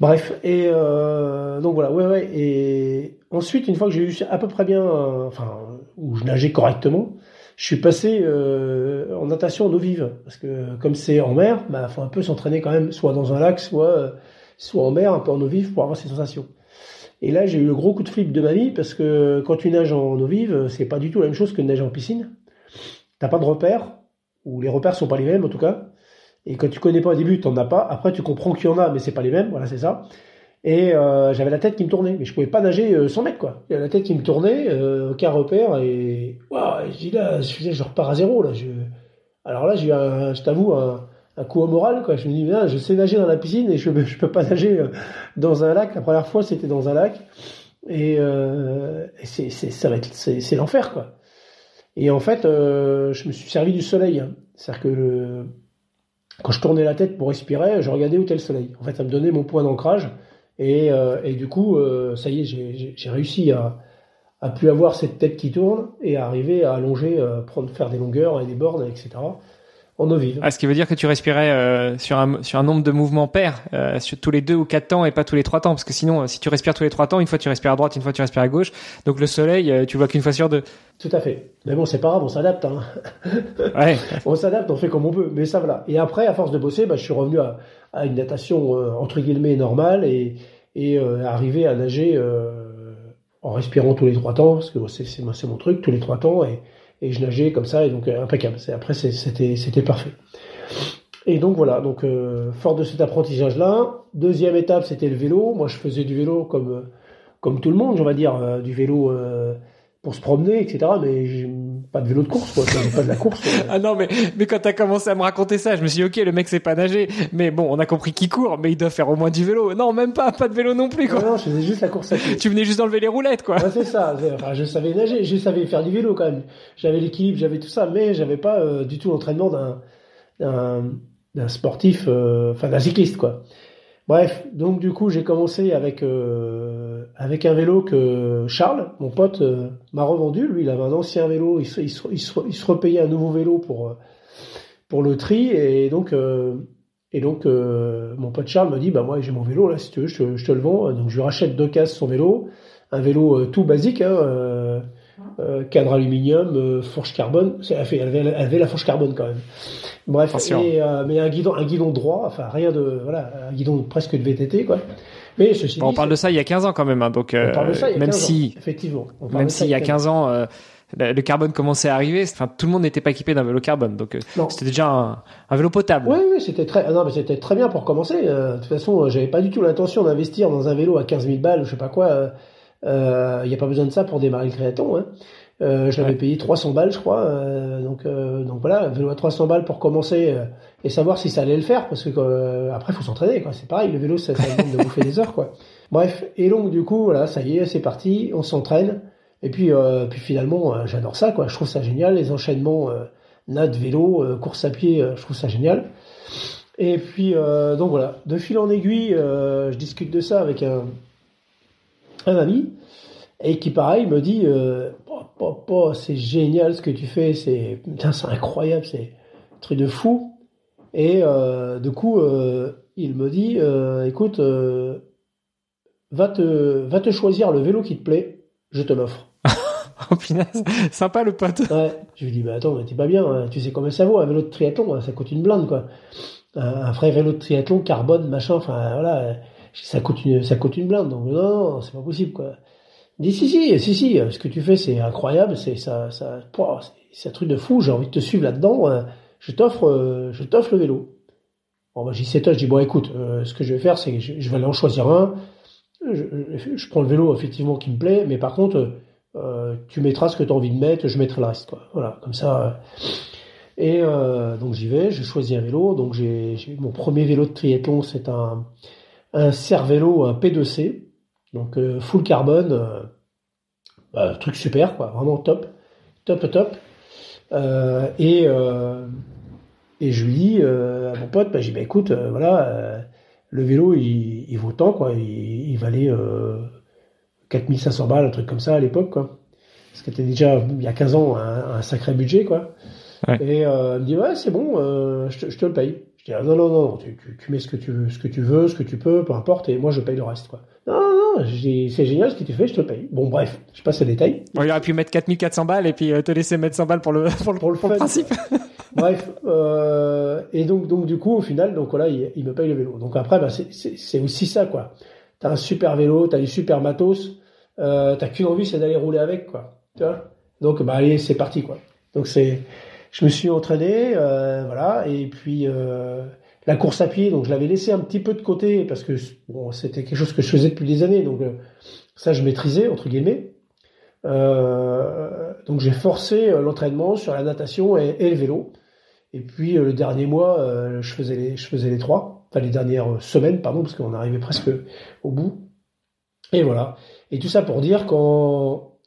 Bref. Et donc voilà. Ouais, ouais. Et ensuite, une fois que j'ai eu à peu près bien, enfin, où je nageais correctement, je suis passé euh, en natation en eau vive parce que comme c'est en mer, bah faut un peu s'entraîner quand même, soit dans un lac, soit euh, soit en mer, un peu en eau vive pour avoir ces sensations. Et là, j'ai eu le gros coup de flip de ma vie parce que quand tu nages en eau vive, c'est pas du tout la même chose que de nager en piscine. T'as pas de repères ou les repères sont pas les mêmes en tout cas. Et quand tu connais pas au début, t'en as pas. Après, tu comprends qu'il y en a, mais c'est pas les mêmes. Voilà, c'est ça. Et euh, j'avais la tête qui me tournait, mais je pouvais pas nager euh, sans mètres quoi. J'avais la tête qui me tournait, euh, aucun repère et waouh, je dis là, je, repars à zéro là. Je... Alors là, j'ai eu, je t'avoue, un, un, coup au moral quoi. Je me dis, je sais nager dans la piscine et je, je peux pas nager dans un lac. La première fois, c'était dans un lac et, euh, c'est, l'enfer quoi. Et en fait, je me suis servi du soleil. Hein. C'est-à-dire que quand je tournais la tête pour respirer, je regardais où était le soleil. En fait, ça me donnait mon point d'ancrage. Et, euh, du coup, euh, ça y est, j'ai réussi à, à plus avoir cette tête qui tourne et à arriver à allonger, euh, prendre, faire des longueurs et des bornes, etc. En eau vive. Ah, ce qui veut dire que tu respirais euh, sur, un, sur un nombre de mouvements pairs, euh, sur tous les deux ou quatre temps et pas tous les trois temps, parce que sinon, si tu respires tous les trois temps, une fois tu respires à droite, une fois tu respires à gauche, donc le soleil, tu vois qu'une fois sur deux. Tout à fait. Mais bon, c'est pas grave, on s'adapte. Hein. Ouais. on s'adapte, on fait comme on peut. Mais ça, voilà. Et après, à force de bosser, bah, je suis revenu à, à une natation entre guillemets normale et, et arriver à nager en respirant tous les trois temps, parce que c'est mon truc, tous les trois temps, et, et je nageais comme ça, et donc euh, impeccable. Après, c'était parfait. Et donc voilà, donc euh, fort de cet apprentissage-là. Deuxième étape, c'était le vélo. Moi, je faisais du vélo comme comme tout le monde, on va dire, euh, du vélo pour se promener, etc. Mais pas de vélo de course, quoi. pas de la course. ah non, mais, mais quand t'as commencé à me raconter ça, je me suis dit, ok, le mec sait pas nager, mais bon, on a compris qu'il court, mais il doit faire au moins du vélo. Non, même pas, pas de vélo non plus, quoi. Non, non je faisais juste la course à pied. tu venais juste enlever les roulettes, quoi. c'est ça. Enfin, je savais nager, je savais faire du vélo quand même. J'avais l'équilibre, j'avais tout ça, mais j'avais pas euh, du tout l'entraînement d'un, d'un, sportif, euh, enfin, d'un cycliste, quoi. Bref, donc du coup j'ai commencé avec euh, avec un vélo que Charles, mon pote, euh, m'a revendu. Lui, il avait un ancien vélo, il se, il se, il repayait un nouveau vélo pour euh, pour le tri et donc et donc mon pote Charles me dit bah moi j'ai mon vélo là si tu veux je, je, te le vends. Donc je lui rachète deux cases son vélo, un vélo tout basique. Hein, euh, cadre aluminium, euh, fourche carbone. Elle, fait, elle, avait, elle, avait, la fourche carbone quand même. Bref, et, euh, mais un guidon, un guidon droit, enfin rien de, voilà, un guidon presque de VTT quoi. Mais ceci on parle de ça il y a 15 ans quand même, hein, donc on parle de ça il y a même 15 si, ans, effectivement, même s'il y a 15 ans. le carbone commençait à arriver, enfin tout le monde n'était pas équipé d'un vélo carbone, donc c'était déjà un, un, vélo potable. Oui, oui, c'était très, non mais c'était très bien pour commencer. de toute façon, j'avais pas du tout l'intention d'investir dans un vélo à 15 000 balles, je sais pas quoi. Il n'y a pas besoin de ça pour démarrer le triathlon. Hein. Euh, je l'avais payé 300 balles, je crois. Euh, donc, euh, donc voilà, vélo à 300 balles pour commencer euh, et savoir si ça allait le faire, parce que euh, après, faut s'entraîner. quoi. C'est pareil, le vélo, ça, ça demande de bouffer des heures. quoi. Bref, et donc du coup, voilà, ça y est, c'est parti, on s'entraîne. Et puis, puis finalement, j'adore ça. quoi. Je trouve ça génial, les enchaînements nat, vélo, course à pied, je trouve ça génial. Et puis, donc voilà, de fil en aiguille, je discute de ça avec un, un ami et qui pareil me dit euh, oh, c'est génial ce que tu fais c'est c'est incroyable c'est un truc de fou et euh, du coup euh, il me dit euh, écoute va te va te choisir le vélo qui te plaît je te l'offre oh punaise sympa le pote ouais je lui dis bah attends mais t'es pas bien hein. tu sais combien ça vaut un vélo de triathlon hein. ça coûte une blinde quoi un, un vrai vélo de triathlon carbone machin enfin voilà ça coûte une ça coûte une blinde donc non, non c'est pas possible quoi. Dit si si si si ce que tu fais c'est incroyable c'est ça ça c'est un truc de fou j'ai envie de te suivre là-dedans euh, je t'offre euh, je t'offre le vélo. Bon bah j'y toi je dis bon écoute euh, ce que je vais faire c'est que je, vais aller en choisir un je, je, prends le vélo effectivement qui me plaît mais par contre tu mettras ce que tu as envie de mettre je mettrai le reste quoi. Voilà comme ça et donc j'y vais je choisis un vélo donc j'ai mon premier vélo de triathlon c'est un un Cervélo un P2C donc euh, full carbone, euh, bah, truc super, quoi, vraiment top, top, top. Euh, et, et je lui dis à mon pote, bah, j'ai dit, bah, écoute, voilà, le vélo, il, il, vaut tant, quoi, il, il valait 4500 balles, un truc comme ça à l'époque, quoi. Ce qui était déjà, il y a 15 ans, un, un sacré budget, quoi. Et euh, il me dit ouais c'est bon, euh, je, te, je, te, le paye. Dis ah, non non non, tu, tu, tu, mets ce que tu veux, ce que tu veux, ce que tu peux, peu importe, et moi je paye le reste quoi. Non non, c'est génial ce que tu fais, je te paye. Bon bref, je passe aux détails. Bon, il aurait pu mettre 4400 balles et puis euh, te laisser mettre 100 balles pour le pour le, pour le, pour le principe. bref, euh, et donc donc du coup au final donc voilà il, il me paye le vélo. Donc après bah, c'est aussi ça quoi. T'as un super vélo, t'as du super matos, euh, t'as qu'une envie c'est d'aller rouler avec quoi. Tu vois? Donc bah allez c'est parti quoi. Donc c'est je me suis entraîné, euh, voilà, et puis euh, la course à pied, donc je l'avais laissé un petit peu de côté parce que bon, c'était quelque chose que je faisais depuis des années, donc euh, ça je maîtrisais entre guillemets. donc j'ai forcé l'entraînement sur la natation et, le vélo. Et puis le dernier mois, je faisais les, je faisais les trois, enfin les dernières semaines, pardon, parce qu'on arrivait presque au bout. Et voilà. Et tout ça pour dire qu'en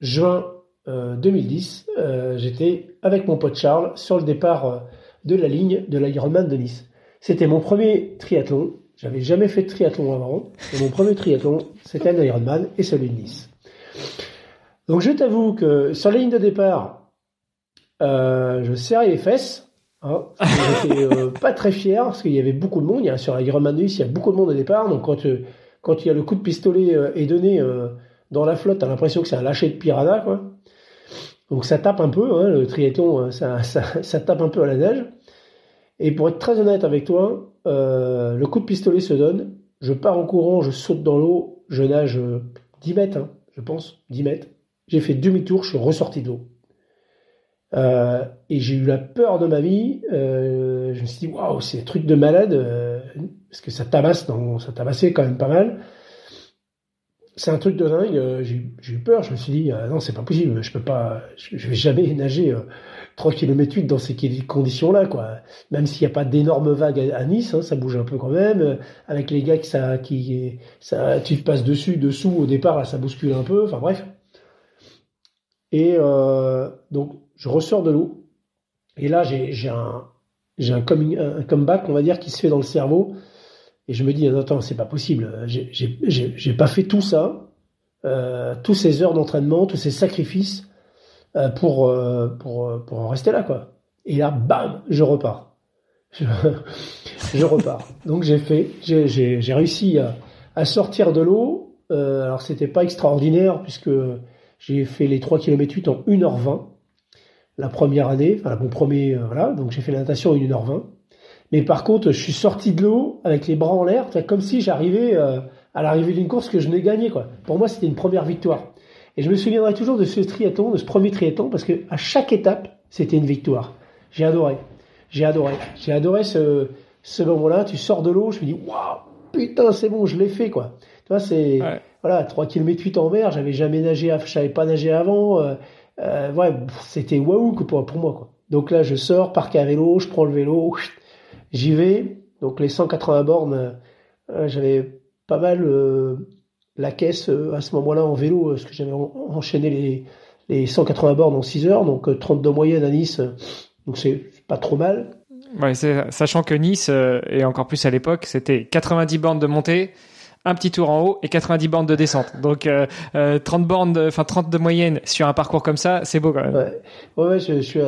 juin 2010, euh, euh, j'étais avec mon pote Charles sur le départ euh, de la ligne de l'Ironman de Nice. C'était mon premier triathlon. J'avais jamais fait de triathlon avant. Et mon premier triathlon, c'était un Ironman et celui de Nice. Donc je t'avoue que sur la ligne de départ, je serrais les fesses. Hein, J'étais pas très fier parce qu'il y avait beaucoup de monde. Il y a, sur l'Ironman de Nice, il y a beaucoup de monde au départ. Donc quand, quand il y a le coup de pistolet est donné dans la flotte, t'as l'impression que c'est un lâcher de piranha. Quoi. Donc ça tape un peu, hein, le triathlon, euh, ça, tape un peu à la neige. Et pour être très honnête avec toi, euh, le coup de pistolet se donne, je pars en courant, je saute dans l'eau, je nage 10 mètres, hein, je pense, 10 mètres. J'ai fait demi-tour, je suis ressorti de l'eau. Euh, et j'ai eu la peur de ma vie. Euh, je me suis dit, waouh, c'est un truc de malade, euh, parce que ça tabasse, dans, ça tabassait quand même pas mal. C'est un truc de dingue. J'ai eu peur. Je me suis dit, non, c'est pas possible. Je peux pas, je, vais jamais nager 3 km 8 dans ces conditions-là, quoi. Même s'il n'y a pas d'énormes vagues à, Nice, hein, ça bouge un peu quand même. Avec les gars qui ça, qui, dessus, dessous au départ, ça bouscule un peu. Enfin bref. Et euh, donc je ressors de l'eau. Et là, j'ai un comeback, on va dire, qui se fait dans le cerveau. Et je me dis, attends, c'est pas possible. J'ai pas fait tout ça, euh, tous ces heures d'entraînement, tous ces sacrifices euh, pour, euh, pour, pour en rester là, quoi. Et là, bam, je repars. Je, repars. Donc j'ai fait, j'ai réussi à, à, sortir de l'eau. Euh, alors c'était pas extraordinaire puisque j'ai fait les 3 km 8 en 1h20 la première année, enfin mon premier, euh, voilà, donc j'ai fait la natation en 1h20. Mais par contre, je suis sorti de l'eau avec les bras en l'air, comme si j'arrivais euh, à l'arrivée d'une course que je n'ai gagné, quoi. Pour moi, c'était une première victoire. Et je me souviendrai toujours de ce triathlon, de ce premier triathlon, parce que à chaque étape, c'était une victoire. J'ai adoré. J'ai adoré. J'ai adoré ce, ce moment-là. Tu sors de l'eau, je me dis, waouh, putain, c'est bon, je l'ai fait, quoi. Tu vois, c'est, Ouais. voilà, 3 km 8 en mer, j'avais jamais nagé, je savais pas nager avant, euh, euh, ouais, c'était waouh pour, pour moi, quoi. Donc là, je sors, parc à vélo, je prends le vélo, j'y vais. Donc les 180 bornes, euh, j'avais pas mal euh, la caisse euh, à ce moment-là en vélo, parce que j'avais en, enchaîné les, les 180 bornes en 6 heures, donc 32 moyenne à Nice, donc c'est pas trop mal. Ouais, sachant que Nice, et encore plus à l'époque, c'était 90 bornes de montée, un petit tour en haut et 90 bornes de descente. Donc euh, euh, 30 bornes, enfin 30 de moyenne sur un parcours comme ça, c'est beau quand même. Ouais, ouais, ouais je, je, suis,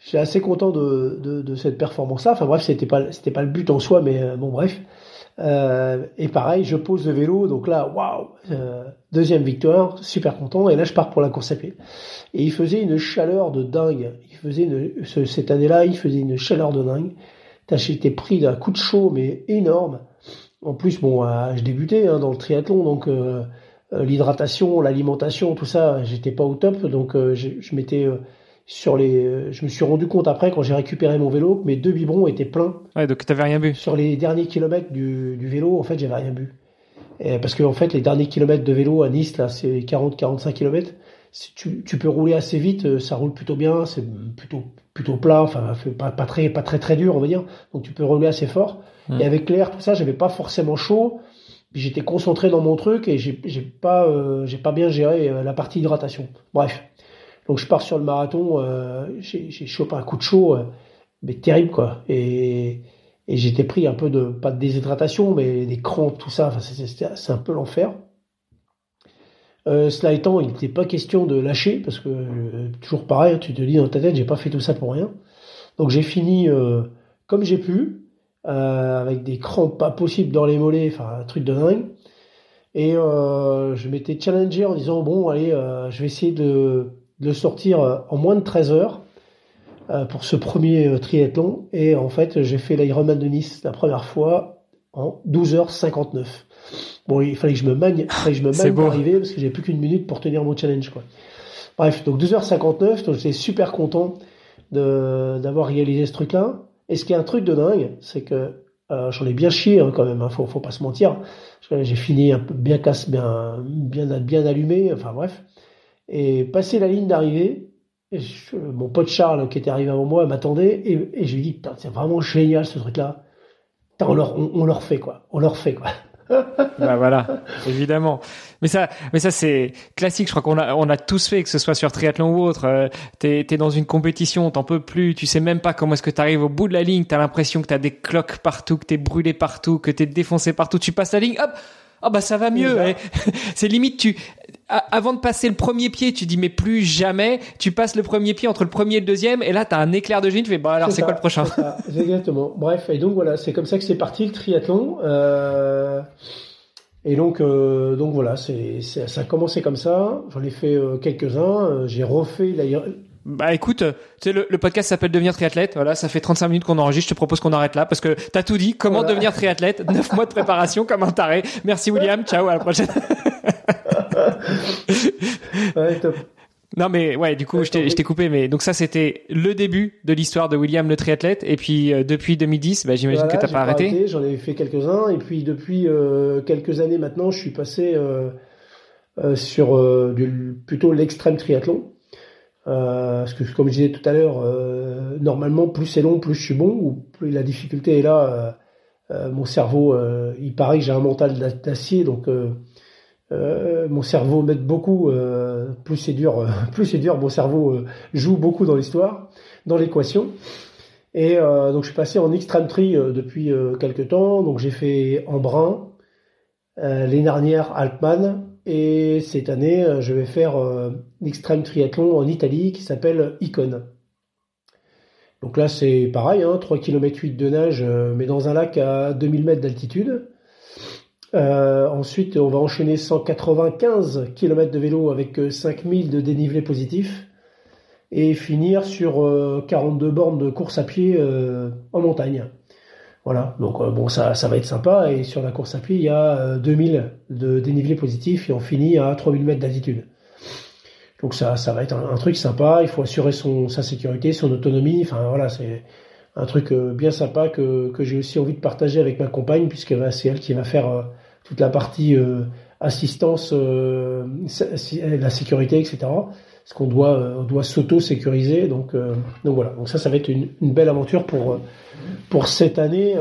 je suis assez content de, de, de cette performance-là. Enfin bref, c'était pas c'était pas le but en soi, mais euh, bon bref. Euh, et pareil, je pose le vélo, donc là, waouh, euh, deuxième victoire, super content. Et là, je pars pour la course à pied. Et il faisait une chaleur de dingue. Il faisait une, ce, cette année-là, il faisait une chaleur de dingue. J'étais pris d'un coup de chaud, mais énorme. En plus, bon, euh, je débutais hein, dans le triathlon, donc l'hydratation, l'alimentation, tout ça, j'étais pas au top. Donc, je, je m'étais sur les, je me suis rendu compte après quand j'ai récupéré mon vélo que mes deux biberons étaient pleins. Ouais, donc t'avais rien bu. Sur les derniers kilomètres du, du vélo, en fait, j'avais rien bu. Et parce que en fait, les derniers kilomètres de vélo à Nice, là, c'est 40-45 kilomètres. Tu, tu peux rouler assez vite, ça roule plutôt bien, c'est plutôt plutôt plat, enfin pas, pas très pas très très dur, on va dire. Donc tu peux rouler assez fort. Mmh. Et avec l'air, tout ça, j'avais pas forcément chaud. J'étais concentré dans mon truc et j'ai pas euh, j'ai pas bien géré euh, la partie hydratation. Bref. Donc je pars sur le marathon, euh, j'ai chopé un coup de chaud, euh, mais terrible quoi. Et, j'étais pris un peu de, pas de déshydratation, mais des crampes, tout ça. Enfin, c'est un peu l'enfer. Euh, cela étant, il n'était pas question de lâcher, parce que toujours pareil, tu te dis dans ta tête, j'ai pas fait tout ça pour rien. Donc j'ai fini comme j'ai pu, avec des crampes pas possibles dans les mollets, enfin un truc de dingue. Et je m'étais challengé en disant, bon, allez, je vais essayer de de sortir en moins de 13 heures euh, pour ce premier triathlon. Et en fait, j'ai fait l'Ironman de Nice la première fois en 12h59. Bon, il fallait que je me magne, il fallait que je me magne pour arriver parce que j'ai plus qu'une minute pour tenir mon challenge, quoi. Bref, donc 12h59, donc j'étais super content d'avoir réalisé ce truc-là. Et ce qui est un truc de dingue, c'est que euh, j'en ai bien chié hein, quand même, hein, faut, faut pas se mentir. J'ai fini un peu bien casse, bien, bien, bien allumé, enfin bref. Et passé la ligne d'arrivée, mon pote Charles qui était arrivé avant moi m'attendait et, et je lui dis putain c'est vraiment génial ce truc là on leur on, on, leur fait quoi on leur fait quoi bah voilà, évidemment. Mais ça, mais ça c'est classique. Je crois qu'on a, on a tous fait, que ce soit sur triathlon ou autre. Euh, t'es, t'es dans une compétition, t'en peux plus, tu sais même pas comment est-ce que t'arrives au bout de la ligne. T'as l'impression que t'as des cloques partout, que t'es brûlé partout, que t'es défoncé partout. Tu passes la ligne, hop, ah bah ça va mieux. c'est limite tu avant de passer le premier pied, tu dis mais plus jamais. Tu passes le premier pied entre le premier et le deuxième, et là t'as un éclair de génie. Tu fais bah alors c'est quoi le prochain Exactement. Bref, et donc voilà, c'est comme ça que c'est parti le triathlon. Euh... Et donc, euh, donc voilà, c'est, ça a commencé comme ça. J'en ai fait euh, quelques-uns. J'ai refait d'ailleurs. Bah écoute, tu sais le, podcast s'appelle Devenir triathlète. Voilà, ça fait 35 minutes qu'on enregistre. Je te propose qu'on arrête là parce que t'as tout dit. Comment devenir triathlète? 9 mois de préparation comme un taré. Merci William. Ciao, à la prochaine. ouais, top. Non mais ouais, du coup je t'ai coupé, mais donc ça c'était le début de l'histoire de William le triathlète, et puis euh, depuis 2010, bah, j'imagine que t'as pas arrêté. J'en ai fait quelques uns, et puis depuis euh, quelques années maintenant, je suis passé euh, sur du, plutôt l'extrême triathlon, parce que comme je disais tout à l'heure, normalement plus c'est long, plus je suis bon, ou plus la difficulté est là. mon cerveau, il paraît que j'ai un mental d'acier, donc euh, mon cerveau m'aide beaucoup. Euh, plus c'est dur, plus c'est dur. Mon cerveau euh, joue beaucoup dans l'histoire, dans l'équation. Et donc je suis passé en extreme tri depuis quelques temps. Donc j'ai fait Embrun, l'année dernière Alpman, et cette année je vais faire l'extrême triathlon en Italie qui s'appelle Icon. Donc là c'est pareil, hein, 3 km 8 de nage, mais dans un lac à 2000 mètres d'altitude. Euh, ensuite, on va enchaîner 195 km de vélo avec 5000 euh, de dénivelé positif et finir sur 42 euh, bornes de course à pied en montagne. Voilà, donc bon, ça, ça va être sympa. Et sur la course à pied, il y a 2000 de dénivelé positif et on finit à 3000 mètres d'altitude. Donc ça, ça va être un, truc sympa. Il faut assurer son, sa sécurité, son autonomie. Enfin voilà, c'est un truc bien sympa que, que j'ai aussi envie de partager avec ma compagne puisque c'est elle qui va faire toute la partie euh, assistance, euh, la sécurité, etc. Parce qu'on doit, euh, on doit s'auto-sécuriser. Donc, donc voilà. Donc ça, ça va être une, belle aventure pour, pour cette année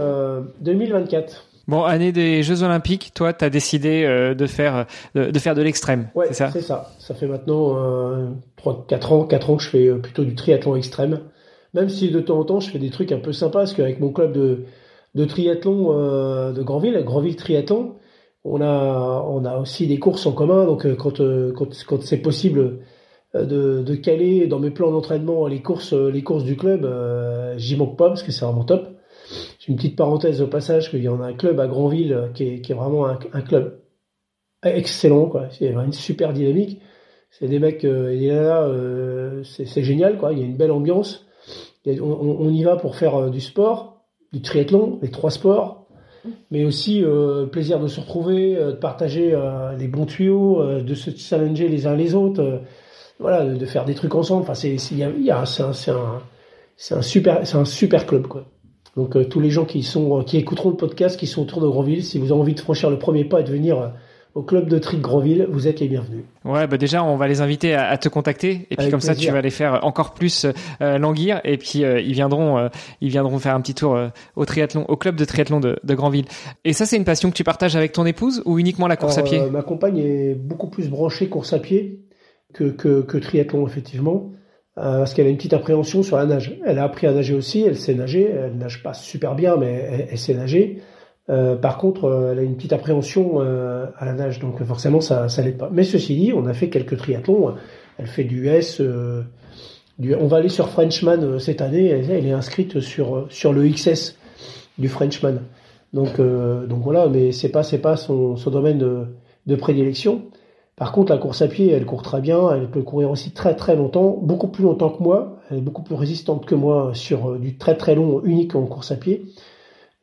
2024. Bon, année des Jeux Olympiques, toi, tu as décidé de faire de, faire de l'extrême, ouais, c'est ça? C'est ça. Ça fait maintenant euh, 3, 4 ans, 4 ans que je fais plutôt du triathlon extrême. Même si de temps en temps, je fais des trucs un peu sympas, parce qu'avec mon club de, de triathlon de Grandville, Grandville Triathlon, on a, on a aussi des courses en commun, donc euh, quand, euh, quand, quand c'est possible euh, de, de, caler dans mes plans d'entraînement les courses, les courses du club, j'y manque pas parce que c'est vraiment top. J'ai une petite parenthèse au passage qu'il y en a un club à Grandville qui est, qui est vraiment un, club excellent, quoi. C'est une super dynamique. C'est des mecs, il y là, c'est génial, quoi. Il y a une belle ambiance. on, on, y va pour faire du sport, du triathlon, les trois sports mais aussi euh, plaisir de se retrouver, euh, de partager euh, les bons tuyaux, de se challenger les uns les autres, voilà, de, faire des trucs ensemble. Enfin, c'est c'est un, c'est un super c'est un super club quoi. Donc tous les gens qui sont qui écouteront le podcast, qui sont autour de Grandville, si vous avez envie de franchir le premier pas et de venir au club de Trick Grandville, vous êtes les bienvenus. Ouais, bah déjà on va les inviter à, te contacter et puis comme ça tu vas les faire encore plus euh, languir et puis euh, ils viendront euh, ils viendront faire un petit tour au triathlon au club de triathlon de, de Grandville. Et ça c'est une passion que tu partages avec ton épouse ou uniquement la course à pied? Ma compagne est beaucoup plus branchée course à pied que que, triathlon effectivement. parce qu'elle a une petite appréhension sur la nage. Elle a appris à nager aussi, elle sait nager, elle nage pas super bien, mais elle sait nager. Euh, par contre, euh, elle a une petite appréhension euh, à la nage, donc forcément ça, ça l'aide pas. Mais ceci dit, on a fait quelques triathlons. Elle fait du S. Du, on va aller sur Frenchman cette année. Elle, est inscrite sur sur le XS du Frenchman. Donc donc voilà, mais c'est pas c'est pas son, son domaine de, de prédilection. Par contre, la course à pied, elle court très bien. Elle peut courir aussi très très longtemps, beaucoup plus longtemps que moi. Elle est beaucoup plus résistante que moi sur du très très long unique en course à pied.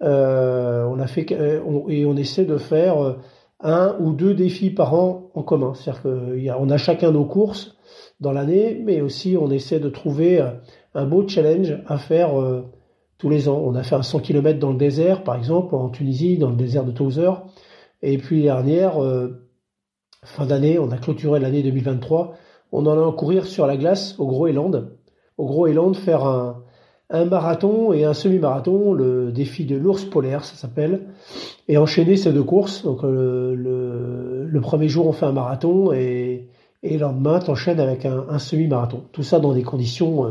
Euh, on a fait euh, et on essaie de faire euh, un ou deux défis par an en commun. C'est-à-dire qu'on a, chacun nos courses dans l'année, mais aussi on essaie de trouver un beau challenge à faire tous les ans. On a fait un 100 km dans le désert, par exemple, en Tunisie, dans le désert de Towser. Et puis dernière, fin d'année, on a clôturé l'année 2023. On en a à courir sur la glace au Groenland. Au Groenland, faire un, marathon et un semi-marathon, le défi de l'ours polaire, ça s'appelle, et enchaîner ces deux courses. Donc le, le, premier jour, on fait un marathon et, et le lendemain, t'enchaînes avec un, semi-marathon. Tout ça dans des conditions euh,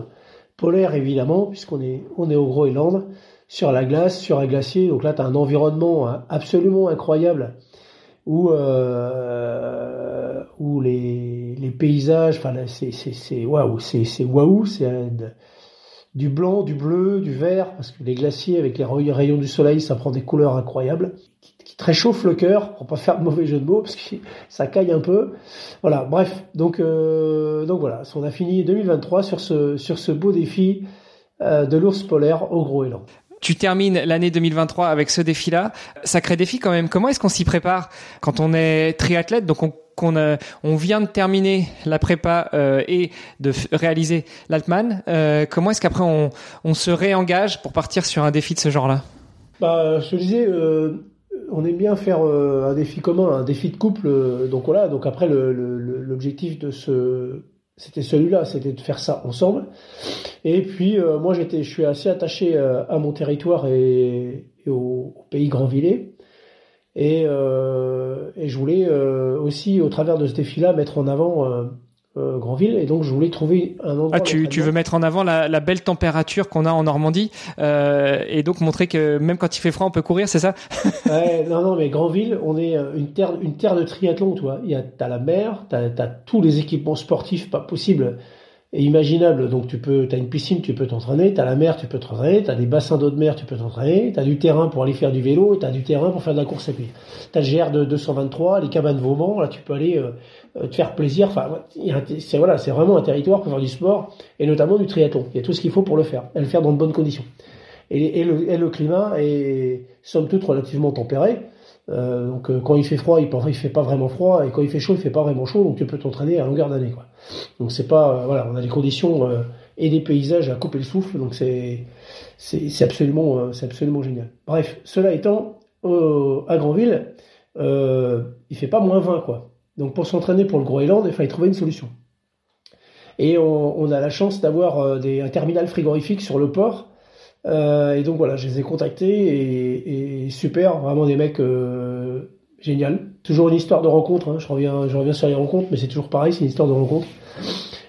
polaires évidemment, puisqu'on est on est au Groenland, sur la glace, sur un glacier. Donc là, tu as un environnement hein, absolument incroyable où euh, où les, les paysages, enfin c'est c'est waouh, c'est c'est waouh, c'est du blanc, du bleu, du vert, parce que les glaciers avec les rayons du soleil, ça prend des couleurs incroyables, qui, qui te réchauffent le cœur, pour pas faire de mauvais jeu de mots, parce que ça caille un peu. Voilà, bref, donc euh, donc voilà, on a fini 2023 sur ce sur ce beau défi euh, de l'ours polaire au Groenland. Tu termines l'année 2023 avec ce défi-là. Sacré défi quand même. Comment est-ce qu'on s'y prépare quand on est triathlète Donc on qu'on on vient de terminer la prépa euh, et de réaliser l'Altman. Euh, comment est-ce qu'après on, on, se réengage pour partir sur un défi de ce genre-là? Bah, je te disais, euh, on aime bien faire un défi commun, un défi de couple. donc voilà. Donc après, l'objectif de ce c'était celui-là, c'était de faire ça ensemble. Et puis moi, j'étais, je suis assez attaché à mon territoire et, au, pays Grandvillers. Et, euh, et je voulais euh, aussi, au travers de ce défi-là, mettre en avant euh, euh, Grandville. Et donc, je voulais trouver un endroit. Ah, tu, tu veux mettre en avant la, la belle température qu'on a en Normandie euh, et donc montrer que même quand il fait froid, on peut courir, c'est ça ouais, Non, non, mais Grandville, on est une terre, une terre de triathlon, tu vois. Il y a, t'as la mer, t'as, as tous les équipements sportifs pas possibles imaginable. Donc tu peux, as une piscine, tu peux t'entraîner, tu as la mer, tu peux t'entraîner, tu as des bassins d'eau de mer, tu peux t'entraîner, tu as du terrain pour aller faire du vélo, tu as du terrain pour faire de la course à pied. Tu as le GR de 223, les cabanes Vauban, là tu peux aller euh, euh, te faire plaisir. Enfin, c'est voilà, vraiment un territoire pour faire du sport et notamment du triathlon. Il y a tout ce qu'il faut pour le faire, et le faire dans de bonnes conditions. Et le climat est somme toute relativement tempéré. Euh, donc euh, quand il fait froid, il, il fait pas vraiment froid, et quand il fait chaud, il fait pas vraiment chaud, donc tu peux t'entraîner à longueur d'année. Donc c'est pas, euh, voilà, on a des conditions et des paysages à couper le souffle, donc c'est absolument absolument génial. Bref, cela étant, à Granville, il fait pas moins 20 quoi. Donc pour s'entraîner pour le Groenland, il fallait trouver une solution. Et on, on a la chance d'avoir un terminal frigorifique sur le port et donc voilà, je les ai contactés et, super, vraiment des mecs euh, génial. Toujours une histoire de rencontre. Hein. Je reviens, sur les rencontres, mais c'est toujours pareil, c'est une histoire de rencontre.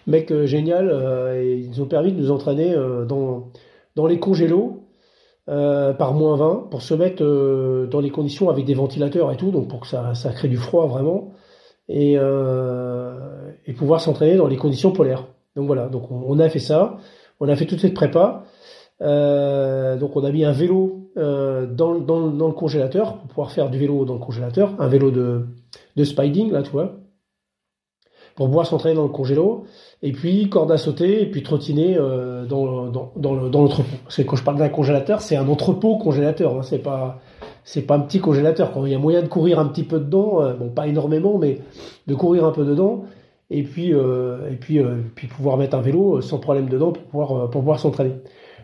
Mec euh, génial, euh, et ils nous ont permis de nous entraîner euh, dans dans les congélos par moins 20 pour se mettre dans les conditions avec des ventilateurs et tout, donc pour que ça, ça crée du froid vraiment et et pouvoir s'entraîner dans les conditions polaires. Donc voilà, donc on, on a fait ça, on a fait toute cette prépa. Euh, donc on a mis un vélo euh, dans, le congélateur pour pouvoir faire du vélo dans le congélateur, un vélo de, de spiding là, tu vois, pour pouvoir s'entraîner dans le congélo, et puis corde à sauter, et puis trottiner euh, dans, dans, dans, le, l'entrepôt. Parce que quand je parle d'un congélateur, c'est un entrepôt congélateur, hein, c'est pas c'est pas un petit congélateur. Quand il y a moyen de courir un petit peu dedans, euh, bon pas énormément, mais de courir un peu dedans, et puis et puis puis pouvoir mettre un vélo sans problème dedans pour pouvoir pour pouvoir s'entraîner.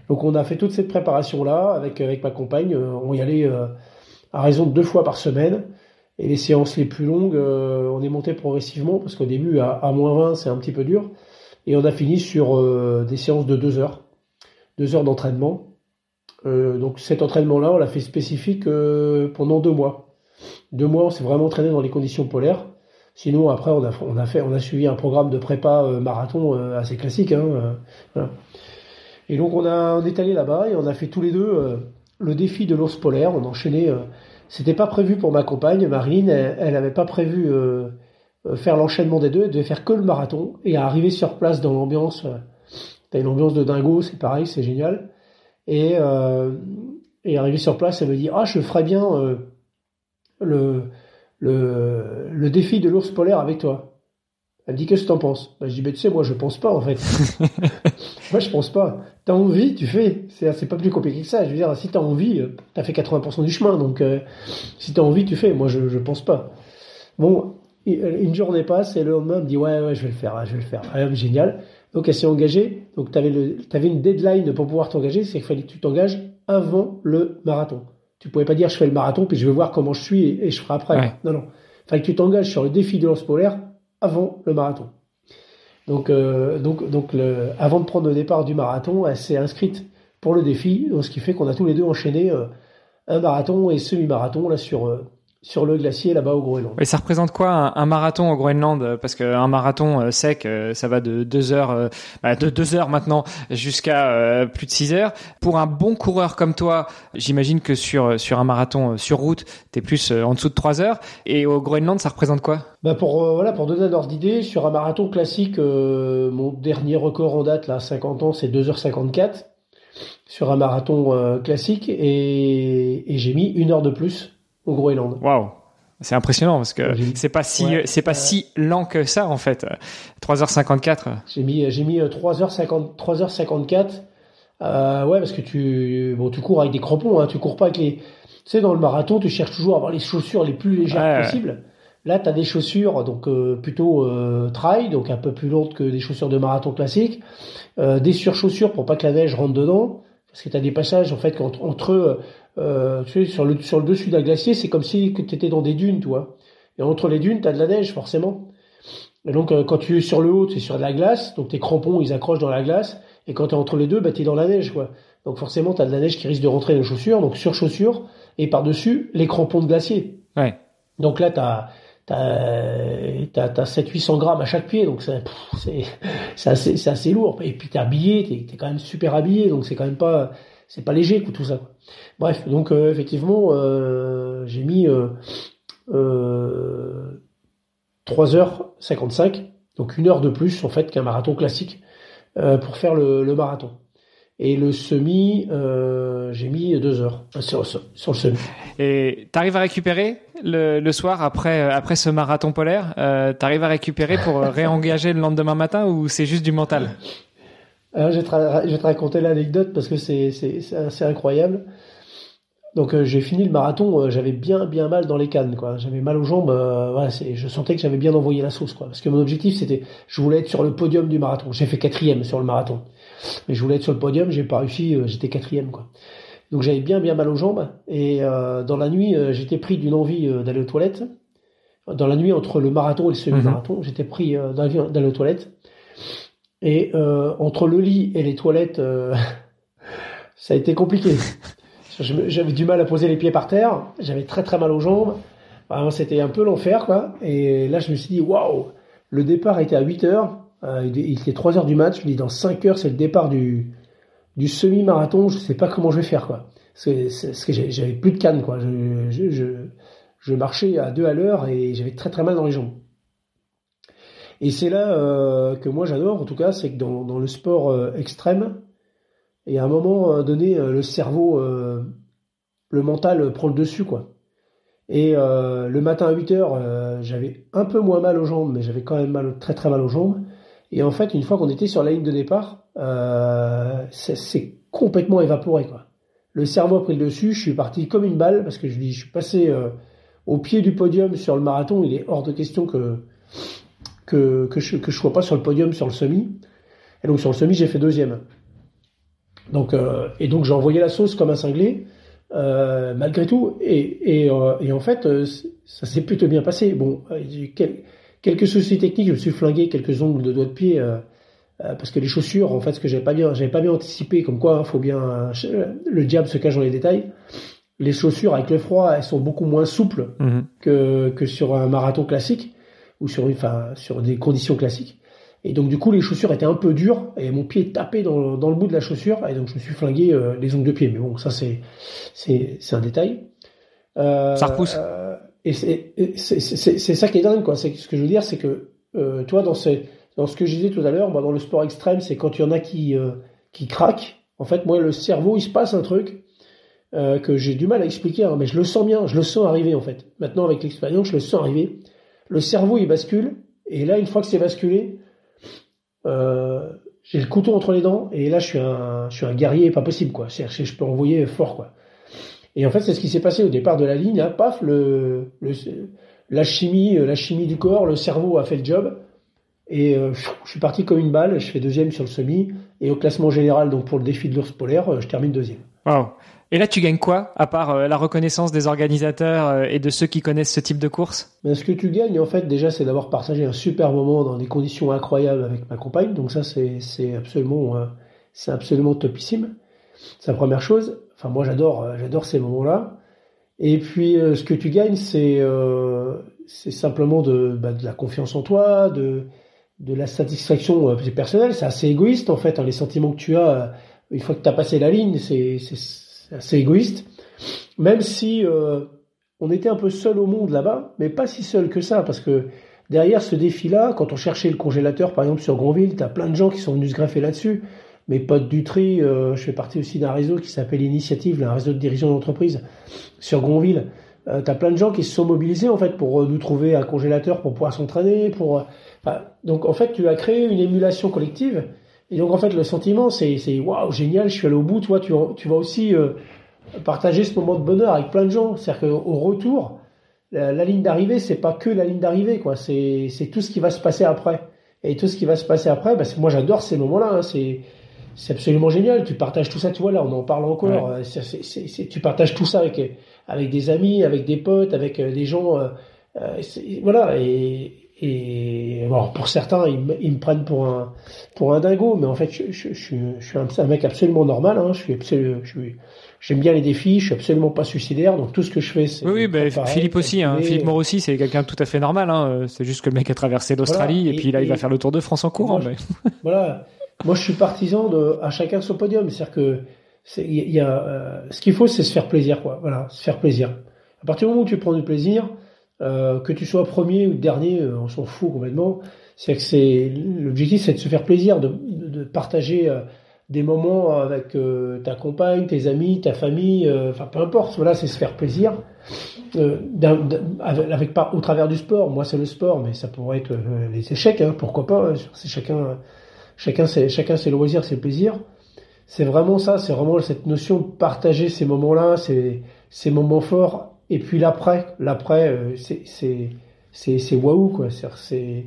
Donc on a fait toute cette préparation là avec ma compagne. Euh, on y allait euh, à raison de deux fois par semaine. Et les séances les plus longues, euh, on est monté progressivement parce qu'au début à, moins 20 c'est un petit peu dur. Et on a fini sur des séances de deux heures, deux heures d'entraînement. donc cet entraînement-là, on l'a fait spécifique pendant deux mois. Deux mois, on s'est vraiment entraîné dans les conditions polaires. Sinon, après, on a, suivi un programme de prépa marathon assez classique. Hein. Et donc on, a, on est là-bas et on a fait tous les deux euh, le défi de l'ours polaire. On a enchaîné. Euh, c'était pas prévu pour ma compagne, Marine. Elle n'avait pas prévu euh, faire l'enchaînement des deux. Elle devait faire que le marathon et arriver sur place dans l'ambiance. T'as une ambiance de dingo, c'est pareil, c'est génial. Et, et arriver sur place, elle me dit ah je ferais bien le, le le défi de l'ours polaire avec toi. Elle me dit qu'est-ce que t'en penses? Bah, Je dis bah, tu sais moi je pense pas en fait. moi je pense pas. T'as envie, tu fais. C'est pas plus compliqué que ça. Je veux dire si t'as envie, euh, t'as fait 80% du chemin donc euh, si t'as envie tu fais. Moi je je pense pas. Bon une journée passe et le lendemain elle me dit ouais ouais je vais le faire, je vais le faire. Ah, génial. Donc elle s'est engagée. Donc t'avais le t'avais une deadline pour pouvoir t'engager, c'est qu'il fallait que tu t'engages avant le marathon. Tu pouvais pas dire je fais le marathon puis je vais voir comment je suis et, je ferai après. Non non. Fallait que tu t'engages sur le défi de l'ours polaire avant le marathon. Donc, euh, avant de prendre le départ du marathon, elle s'est inscrite pour le défi. ce qui fait qu'on a tous les deux enchaîné un marathon et semi-marathon sur sur le glacier là-bas au Groenland. Et ça représente quoi un, marathon au Groenland Parce qu'un marathon euh, sec, euh, ça va de deux heures, euh, bah, de deux heures maintenant jusqu'à plus de 6 heures. Pour un bon coureur comme toi, j'imagine que sur sur un marathon sur route, t'es plus en dessous de 3 heures. Et au Groenland, ça représente quoi? Bah pour voilà pour donner un ordre d'idée, sur un marathon classique, mon dernier record en date là, 50 ans, c'est 2h54 sur un marathon classique et, et j'ai mis une heure de plus au Groenland. Waouh c'est impressionnant parce que c'est pas si c'est pas si lent que ça en fait. 3h54. J'ai mis j'ai mis 3h50 euh, 3h54 euh, ouais parce que tu bon tu cours avec des crampons hein, tu cours pas avec les tu sais dans le marathon tu cherches toujours à avoir les chaussures les plus légères possibles. Là tu as des chaussures donc euh, plutôt euh, trail donc un peu plus lourdes que des chaussures de marathon classique, euh, des surchaussures pour pas que la neige rentre dedans parce que tu as des passages en fait entre, entre euh, tu sais, sur le, sur le dessus d'un glacier, c'est comme si tu étais dans des dunes, tu vois. Et entre les dunes, tu as de la neige, forcément. Et donc, euh, quand tu es sur le haut, tu es sur de la glace, donc tes crampons, ils accrochent dans la glace. Et quand tu es entre les deux, bah, tu es dans la neige, quoi. Donc, forcément, tu as de la neige qui risque de rentrer dans les chaussures, donc sur chaussures, et par-dessus, les crampons de glacier. Ouais. Donc là, tu as, t'as, t'as, 700-800 grammes à chaque pied, donc c'est, c'est, assez, c'est assez lourd. Et puis t'es habillé, t'es, t'es quand même super habillé, donc c'est quand même pas, c'est pas léger tout ça. Bref, donc euh, effectivement, euh, j'ai mis 3h55, euh, donc une heure de plus en fait qu'un marathon classique pour faire le, marathon. Et le semi, j'ai mis deux heures sur, le semi. Et t'arrives à récupérer le, soir après après ce marathon polaire T'arrives à récupérer pour réengager le lendemain matin ou c'est juste du mental? Alors, je, vais te, raconter l'anecdote parce que c'est, assez incroyable. Donc euh, j'ai fini le marathon, euh, j'avais bien bien mal dans les cannes, quoi. J'avais mal aux jambes. Euh, voilà, c'est, je sentais que j'avais bien envoyé la sauce, quoi. Parce que mon objectif c'était, je voulais être sur le podium du marathon. J'ai fait quatrième sur le marathon, mais je voulais être sur le podium. J'ai pas réussi, j'étais quatrième, quoi. Donc j'avais bien bien mal aux jambes et dans la nuit j'étais pris d'une envie d'aller aux toilettes. Dans la nuit entre le marathon et le semi-marathon, mhm. j'étais pris d'aller aux toilettes. Et euh, entre le lit et les toilettes, euh, ça a été compliqué. J'avais du mal à poser les pieds par terre. J'avais très très mal aux jambes. c'était un peu l'enfer, quoi. Et là, je me suis dit, waouh, le départ était à 8 heures. Euh, il était 3 heures du match. Je me dis, dans 5 heures, c'est le départ du, du semi-marathon. Je sais pas comment je vais faire, quoi. Parce que, j'avais plus de canne, quoi. Je, je, marchais à 2 à l'heure et j'avais très très mal dans les jambes. Et c'est là euh, que moi j'adore, en tout cas, c'est que dans, le sport euh, extrême, et à un moment euh, donné, le cerveau, le mental prend le dessus, quoi. Et le matin à 8 heures, j'avais un peu moins mal aux jambes, mais j'avais quand même mal, très très mal aux jambes. Et en fait, une fois qu'on était sur la ligne de départ, c'est complètement évaporé, quoi. Le cerveau a pris le dessus, je suis parti comme une balle, parce que je, je suis passé au pied du podium sur le marathon, il est hors de question que que, que, je, que je sois pas sur le podium sur le semi. Et donc sur le semi, j'ai fait deuxième. Donc, euh, et donc j'ai envoyé la sauce comme un cinglé, euh, malgré tout. Et, et, euh, et en fait, ça s'est plutôt bien passé. Bon, quelques soucis techniques, je me suis flingué quelques ongles de doigts de pied. Parce que les chaussures, en fait, ce que j'avais pas bien, j'avais pas bien anticipé, comme quoi, hein, faut bien, le diable se cache dans les détails. Les chaussures avec le froid, elles sont beaucoup moins souples mhm. que, que sur un marathon classique ou sur, enfin, sur des conditions classiques. Et donc du coup les chaussures étaient un peu dures et mon pied tapait dans, dans le bout de la chaussure et donc je me suis flingué euh, les ongles de pied. Mais bon ça c'est c'est c'est un détail. Euh, ça repousse. Euh, et c'est c'est ça qui est dingue quoi. C'est ce que je veux dire c'est que toi dans ce dans ce que je disais tout à l'heure, bah, dans le sport extrême c'est quand il y en a qui qui craquent. En fait moi le cerveau il se passe un truc que j'ai du mal à expliquer, hein, mais je le sens bien, je le sens arriver en fait. Maintenant avec l'expérience je le sens arriver le cerveau il bascule, et là une fois que c'est basculé, euh, j'ai le couteau entre les dents, et là je suis un, je suis un guerrier pas possible quoi. je peux envoyer fort quoi. Et en fait c'est ce qui s'est passé au départ de la ligne, hein, paf, la chimie, la chimie du corps, le cerveau a fait le job, et euh, je suis parti comme une balle, je fais deuxième sur le semi, et au classement général donc pour le défi de l'ours polaire, euh, je termine deuxième. Et là, tu gagnes quoi, à part euh, la reconnaissance des organisateurs euh, et de ceux qui connaissent ce type de course? Mais Ce que tu gagnes, en fait, déjà, c'est d'avoir partagé un super moment dans des conditions incroyables avec ma compagne. Donc ça, c'est absolument, euh, absolument topissime. c'est la première chose. Enfin, moi, j'adore, j'adore ces moments-là. Et puis, ce que tu gagnes, c'est simplement de, bah, de la confiance en toi, de de la satisfaction personnelle. C'est assez égoïste en fait. Hein, les sentiments que tu as une fois que tu as passé la ligne, c'est assez égoïste. Même si on était un peu seul au monde là-bas, mais pas si seul que ça, parce que derrière ce défi-là, quand on cherchait le congélateur, par exemple sur Gronville, tu as plein de gens qui sont venus se greffer là-dessus. Mes potes Dutry, euh, je fais partie aussi d'un réseau qui s'appelle Initiative, un réseau de dirigeants d'entreprise sur Gronville. Euh, tu as plein de gens qui se sont mobilisés en fait pour euh, nous trouver un congélateur pour pouvoir s'entraîner. Pour, donc en fait, tu as créé une émulation collective. Et donc en fait, le sentiment, c'est waouh, génial, je suis allé au bout. Toi, tu, tu vas aussi partager ce moment de bonheur avec plein de gens. C'est-à-dire qu'au retour, la, ligne d'arrivée, c'est pas que la ligne d'arrivée, quoi. C'est c'est tout ce qui va se passer après. Et tout ce qui va se passer après, bah, moi j'adore ces moments-là. Hein. C'est c'est absolument génial. Tu partages tout ça, tu vois là, on en parle encore. Euh, c'est, tu partages tout ça avec avec des amis, avec des potes, avec euh, des gens. Euh, voilà. Et, et bon, pour certains, ils, me prennent pour un pour un dingo, mais en fait, je, je, je, je suis un, un, mec absolument normal. Hein. Je suis absolument, j'aime bien les défis, je suis absolument pas suicidaire, donc tout ce que je fais, c'est. Oui, oui ben, Philippe aussi, hein, Philippe Moore aussi, c'est quelqu'un de tout à fait normal. Hein. C'est juste que le mec a traversé l'Australie et, puis là, il va faire le Tour de France en courant. mais... voilà. Moi, je suis partisan de à chacun son podium. C'est-à-dire que il y a euh, ce qu'il faut, c'est se faire plaisir, quoi. Voilà, se faire plaisir. À partir du moment où tu prends du plaisir, euh, que tu sois premier ou dernier, euh, on s'en fout complètement. C'est que c'est l'objectif, c'est de se faire plaisir, de, partager euh, des moments avec ta compagne, tes amis, ta famille, enfin peu importe, voilà, c'est se faire plaisir. Avec, pas au travers du sport, moi c'est le sport, mais ça pourrait être les échecs, hein, pourquoi pas. Hein, c'est chacun, chacun, c'est chacun ses loisirs, ses plaisirs. C'est vraiment ça, c'est vraiment cette notion de partager ces moments-là, ces moments forts, et puis l'après, l'après, c'est c'est waouh quoi. C'est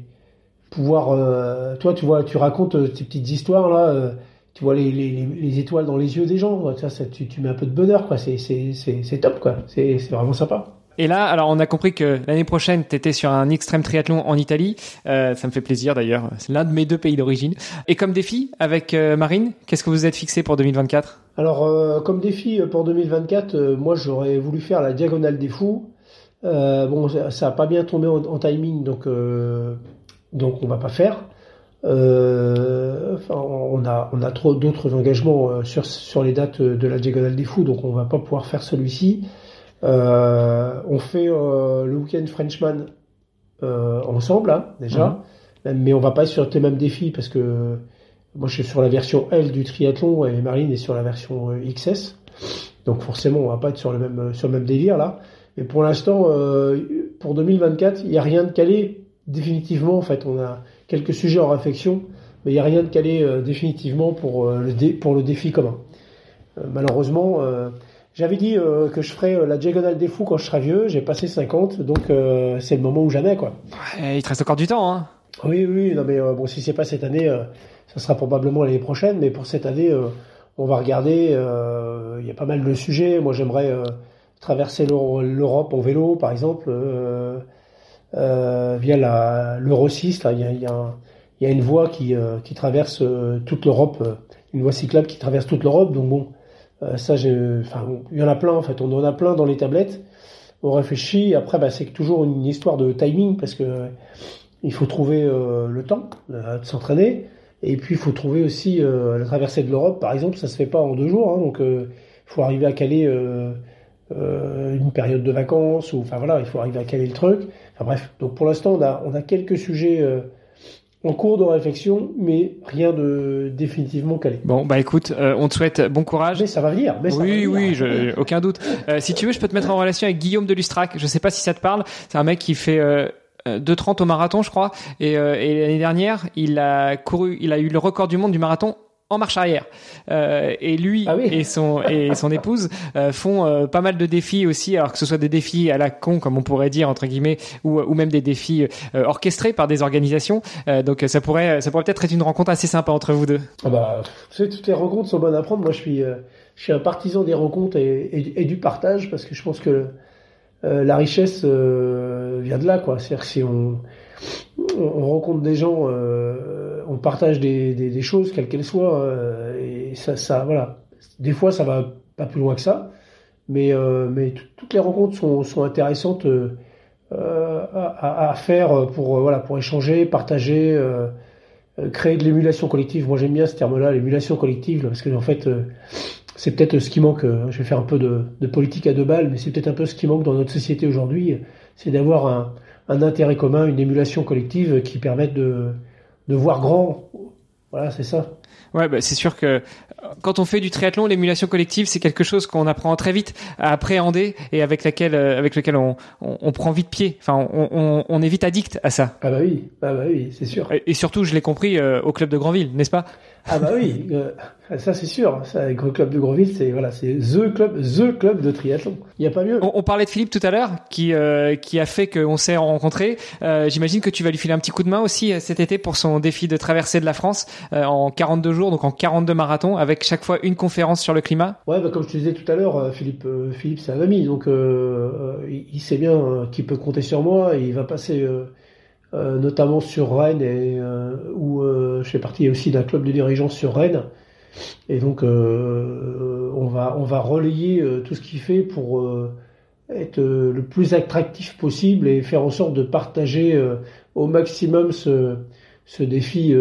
pouvoir, toi tu vois, tu racontes tes petites histoires là tu vois les, les, les, étoiles dans les yeux des gens, tu, tu, mets un peu de bonheur, quoi. C'est, top, quoi. C'est vraiment sympa. Et là, alors on a compris que l'année prochaine, tu étais sur un extrême triathlon en Italie. Euh, ça me fait plaisir d'ailleurs. C'est l'un de mes deux pays d'origine. Et comme défi avec euh, Marine, qu'est-ce que vous êtes fixé pour 2024 Alors euh, comme défi pour 2024, euh, moi j'aurais voulu faire la diagonale des fous. bon, ça, a pas bien tombé en, en timing, donc donc on va pas faire. Euh, on a on a trop d'autres engagements sur sur les dates de la diagonale des fous, donc on va pas pouvoir faire celui-ci. Euh, on fait le week-end Frenchman ensemble hein, déjà, mhm. mais on va pas être sur les mêmes défis parce que moi je suis sur la version L du triathlon et Marine est sur la version XS. Donc forcément on va pas être sur le même sur le même délire là. Mais pour l'instant, pour 2024, il n'y a rien de calé définitivement. En fait, on a quelques sujets en réflexion, mais il n'y a rien de calé euh, définitivement pour, euh, le pour le défi commun. Euh, malheureusement, j'avais dit que je ferais la diagonale des fous quand je serai vieux, j'ai passé 50, donc c'est le moment où jamais. Quoi. il te reste encore du temps. Hein. Oui, oui, non, mais bon, si c'est pas cette année, ça sera probablement l'année prochaine, mais pour cette année, on va regarder, il y a pas mal de sujets. Moi, j'aimerais traverser l'Europe en vélo, par exemple euh, via la l'Euro 6. Là, il y a, y, a y a, une voie qui, euh, qui traverse euh, toute l'Europe, euh, une voie cyclable qui traverse toute l'Europe. Donc bon, ça, j'ai, enfin, il y en a plein en fait. On en a plein dans les tablettes. On réfléchit. Après, bah, c'est toujours une histoire de timing parce que il faut trouver le temps de s'entraîner. Et puis il faut trouver aussi la traversée de l'Europe, par exemple, ça se fait pas en deux jours, hein, donc il faut arriver à caler euh, une période de vacances, ou enfin voilà, il faut arriver à caler le truc. Enfin bref, donc pour l'instant, on a, on a quelques sujets euh, en cours de réflexion, mais rien de définitivement calé. Bon, bah écoute, euh, on te souhaite bon courage. Mais ça va venir. Mais ça oui, va venir. oui, aucun doute. Euh, si tu veux, je peux te mettre en relation avec Guillaume de Lustrac. Je sais pas si ça te parle. C'est un mec qui fait 2,30 au marathon, je crois. Et, et l'année dernière, il a couru, il a eu le record du monde du marathon en marche arrière. Euh, et lui ah et son et son épouse euh, font euh, pas mal de défis aussi, alors que ce soit des défis à la con comme on pourrait dire entre guillemets, ou, ou même des défis euh, orchestrés par des organisations. donc ça pourrait ça pourrait peut-être être une rencontre assez sympa entre vous deux. Ah bah, tu sais, toutes les rencontres sont bonnes à prendre. Moi, je suis je suis un partisan des rencontres et, et, et, du partage parce que je pense que la richesse vient de là, quoi. C'est-à-dire que si on on rencontre des gens, euh, on partage des, choses, quelles qu'elles soient, euh, et ça, voilà. Des fois, ça va pas plus loin que ça, mais, mais toutes les rencontres sont, intéressantes à, faire pour, voilà, pour échanger, partager, créer de l'émulation collective. Moi, j'aime bien ce terme-là, l'émulation collective, parce que en fait, c'est peut-être ce qui manque. je vais faire un peu de politique à deux balles, mais c'est peut-être un peu ce qui manque dans notre société aujourd'hui, c'est d'avoir un, un intérêt commun, une émulation collective qui permette de, de voir grand. Voilà, c'est ça. Ouais, bah, c'est sûr que quand on fait du triathlon, l'émulation collective, c'est quelque chose qu'on apprend très vite à appréhender et avec laquelle, euh, avec lequel on, on, prend vite pied. Enfin, on, on, on, est vite addict à ça. Ah bah oui, ah bah oui, c'est sûr. Et, surtout, je l'ai compris euh, au club de Grandville, n'est-ce pas? Ah bah oui, euh, ça c'est sûr. Ça, le club de Grandville, c'est voilà, c'est the club, the club de triathlon. Il y a pas mieux. On, parlait de Philippe tout à l'heure, qui qui a fait qu'on s'est rencontrés. J'imagine que tu vas lui filer un petit coup de main aussi cet été pour son défi de traversée de la France en 42 jours, donc en 42 marathons, avec chaque fois une conférence sur le climat Ouais, bah, comme je te disais tout à l'heure, euh, Philippe, euh, Philippe c'est un ami, donc euh, il sait bien qu'il peut compter sur moi. Et il va passer notamment sur Rennes, et, où je fais partie aussi d'un club de dirigeants sur Rennes. Et donc on va on va relayer tout ce qu'il fait pour être le plus attractif possible et faire en sorte de partager au maximum ce, ce défi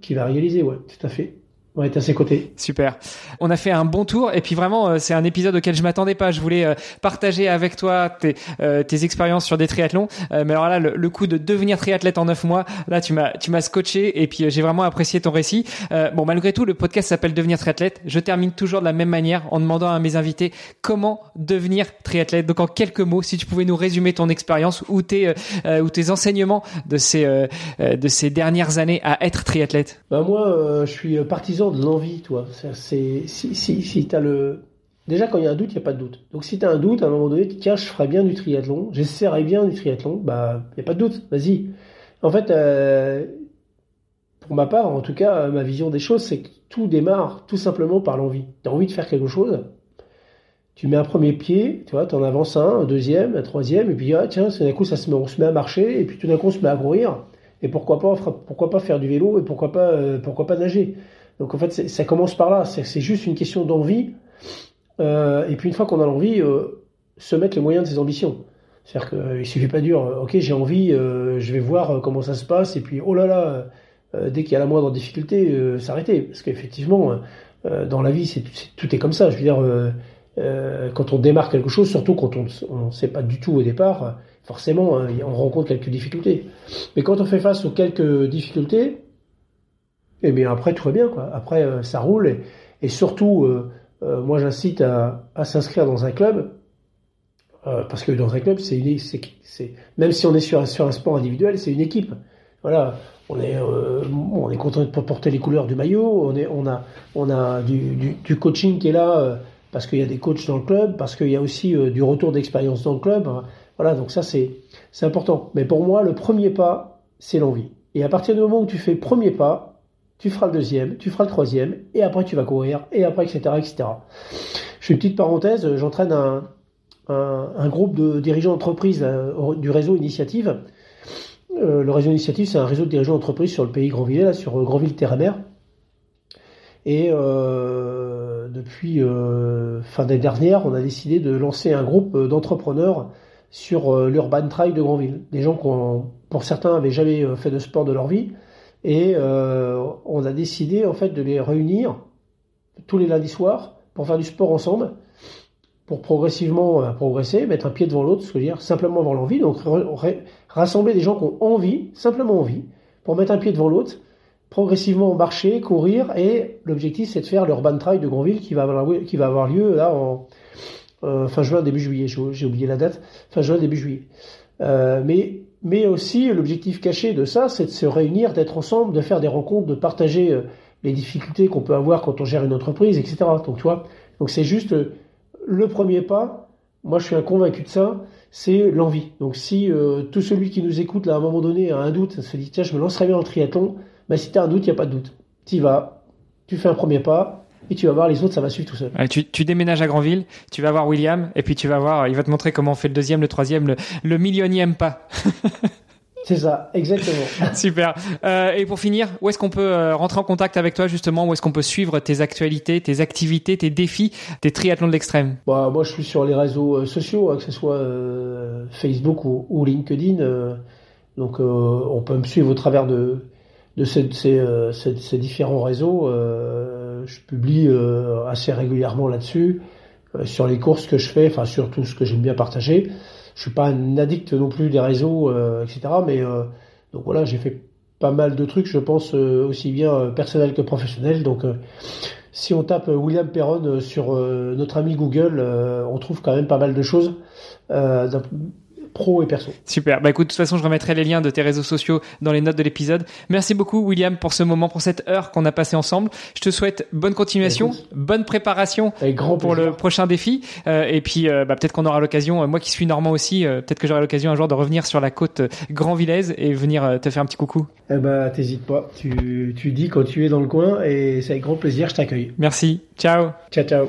qu'il va réaliser. Ouais, tout à fait. On est à ses côtés. Super. On a fait un bon tour et puis vraiment euh, c'est un épisode auquel je m'attendais pas. Je voulais euh, partager avec toi tes, euh, tes expériences sur des triathlons. mais alors là le, coup de devenir triathlète en neuf mois, là tu m'as tu m'as scotché et puis j'ai vraiment apprécié ton récit. bon malgré tout le podcast s'appelle devenir triathlète. Je termine toujours de la même manière en demandant à mes invités comment devenir triathlète. Donc en quelques mots, si tu pouvais nous résumer ton expérience ou tes ou tes enseignements de ces de ces dernières années à être triathlète. Bah moi je suis partisan de l'envie, toi. C'est si, si, si as le déjà quand il y a un doute, il n'y a pas de doute. Donc si tu as un doute, à un moment donné, tiens, je ferai bien du triathlon, j'essaierai bien du triathlon, bah il n'y a pas de doute, vas-y. En fait, euh, pour ma part, en tout cas, ma vision des choses, c'est que tout démarre tout simplement par l'envie. Tu as envie de faire quelque chose, tu mets un premier pied, tu vois, tu en avances un, un deuxième, un troisième, et puis ah, tiens, d'un coup, ça se met, on se met à marcher, et puis tout d'un coup, on se met à courir, et pourquoi pas, faire du vélo, et pourquoi pas, euh, pourquoi pas nager. Donc en fait, ça commence par là. C'est juste une question d'envie. Euh, et puis une fois qu'on a l'envie, euh, se mettre les moyens de ses ambitions. C'est-à-dire qu'il euh, suffit pas de dire, euh, ok, j'ai envie, euh, je vais voir comment ça se passe, et puis oh là là, dès qu'il y a la moindre difficulté, s'arrêter. Parce qu'effectivement, dans la vie, c'est tout est comme ça. Je veux dire, quand on démarre quelque chose, surtout quand on ne sait pas du tout au départ, forcément, on rencontre quelques difficultés. Mais quand on fait face aux quelques difficultés, et bien après tout va bien quoi. Après euh, ça roule et, surtout euh, euh, moi j'incite à, s'inscrire dans un club parce que dans un club c'est une même si on est sur, un sport individuel c'est une équipe. Voilà, on est on est content de porter les couleurs du maillot, on est on a on a du, coaching qui est là parce qu'il y a des coachs dans le club, parce qu'il y a aussi du retour d'expérience dans le club. Voilà, donc ça c'est important. Mais pour moi le premier pas c'est l'envie. Et à partir du moment où tu fais premier pas, tu feras le deuxième, tu feras le troisième, et après tu vas courir, et après, etc., etc. Je fais une petite parenthèse, j'entraîne un, groupe de dirigeants d'entreprise euh, du réseau Initiative. Euh, le réseau Initiative, c'est un réseau de dirigeants d'entreprise sur le pays Grandville, là, sur euh, Grandville-Terre-Mer. Et depuis fin d'année dernière, on a décidé de lancer un groupe d'entrepreneurs sur l'Urban Trail de Grandville. Des gens qui, pour certains, n'avaient jamais fait de sport de leur vie, et euh, on a décidé en fait de les réunir tous les lundis soirs pour faire du sport ensemble, pour progressivement euh, progresser, mettre un pied devant l'autre, ce que je veux dire, simplement avoir l'envie. Donc rassembler des gens qui ont envie, simplement envie, pour mettre un pied devant l'autre, progressivement marcher, courir, et l'objectif c'est de faire l'Urban Trail de Grandville qui va avoir, qui va avoir lieu euh, fin juin, début juillet, j'ai oublié la date, fin juin, début juillet. Mais mais aussi l'objectif caché de ça, c'est de se réunir, d'être ensemble, de faire des rencontres, de partager euh, les difficultés qu'on peut avoir quand on gère une entreprise, etc. Donc tu vois, donc c'est juste euh, le premier pas. Moi, je suis un convaincu de ça. C'est l'envie. Donc si euh, tout celui qui nous écoute là à un moment donné a un doute, se dit tiens, je me lancerai bien dans le triathlon, bah si tu as un doute, il n'y a pas de doute. Tu vas, tu fais un premier pas, et tu vas voir les autres, ça va suivre tout seul. tu, tu, déménages à Granville, tu vas voir William, et puis tu vas voir, il va te montrer comment on fait le deuxième, le troisième, le, le millionième pas. C'est ça, exactement. Super. Euh, et pour finir, où est-ce qu'on peut euh, rentrer en contact avec toi justement? Où est-ce qu'on peut suivre tes actualités, tes activités, tes défis, tes triathlons de l'extrême? Bah, Moi, je suis sur les réseaux euh, sociaux, hein, que ce soit euh, Facebook ou, ou LinkedIn. Euh, donc, on peut me suivre au travers de, de ces, ces, ces, ces différents réseaux. Je publie assez régulièrement là-dessus, sur les courses que je fais, enfin sur tout ce que j'aime bien partager je suis pas un addict non plus des réseaux, euh, etc. Mais euh, donc voilà, j'ai fait pas mal de trucs, je pense euh, aussi bien personnel que professionnel. Donc si on tape William Perron sur notre ami Google, on trouve quand même pas mal de choses pro et perso. Super. Bah écoute, de toute façon, je remettrai les liens de tes réseaux sociaux dans les notes de l'épisode. Merci beaucoup, William, pour ce moment, pour cette heure qu'on a passé ensemble. Je te souhaite bonne continuation, bonne préparation pour le prochain défi. Euh, et puis, euh, bah, peut-être qu'on aura l'occasion, euh, moi qui suis normand aussi, peut-être que j'aurai l'occasion un jour de revenir sur la côte Grand Villaise et venir te faire un petit coucou. Eh bah, t'hésites pas. Tu, tu dis quand tu es dans le coin et c'est avec grand plaisir, je t'accueille. Merci. Ciao. Ciao, ciao.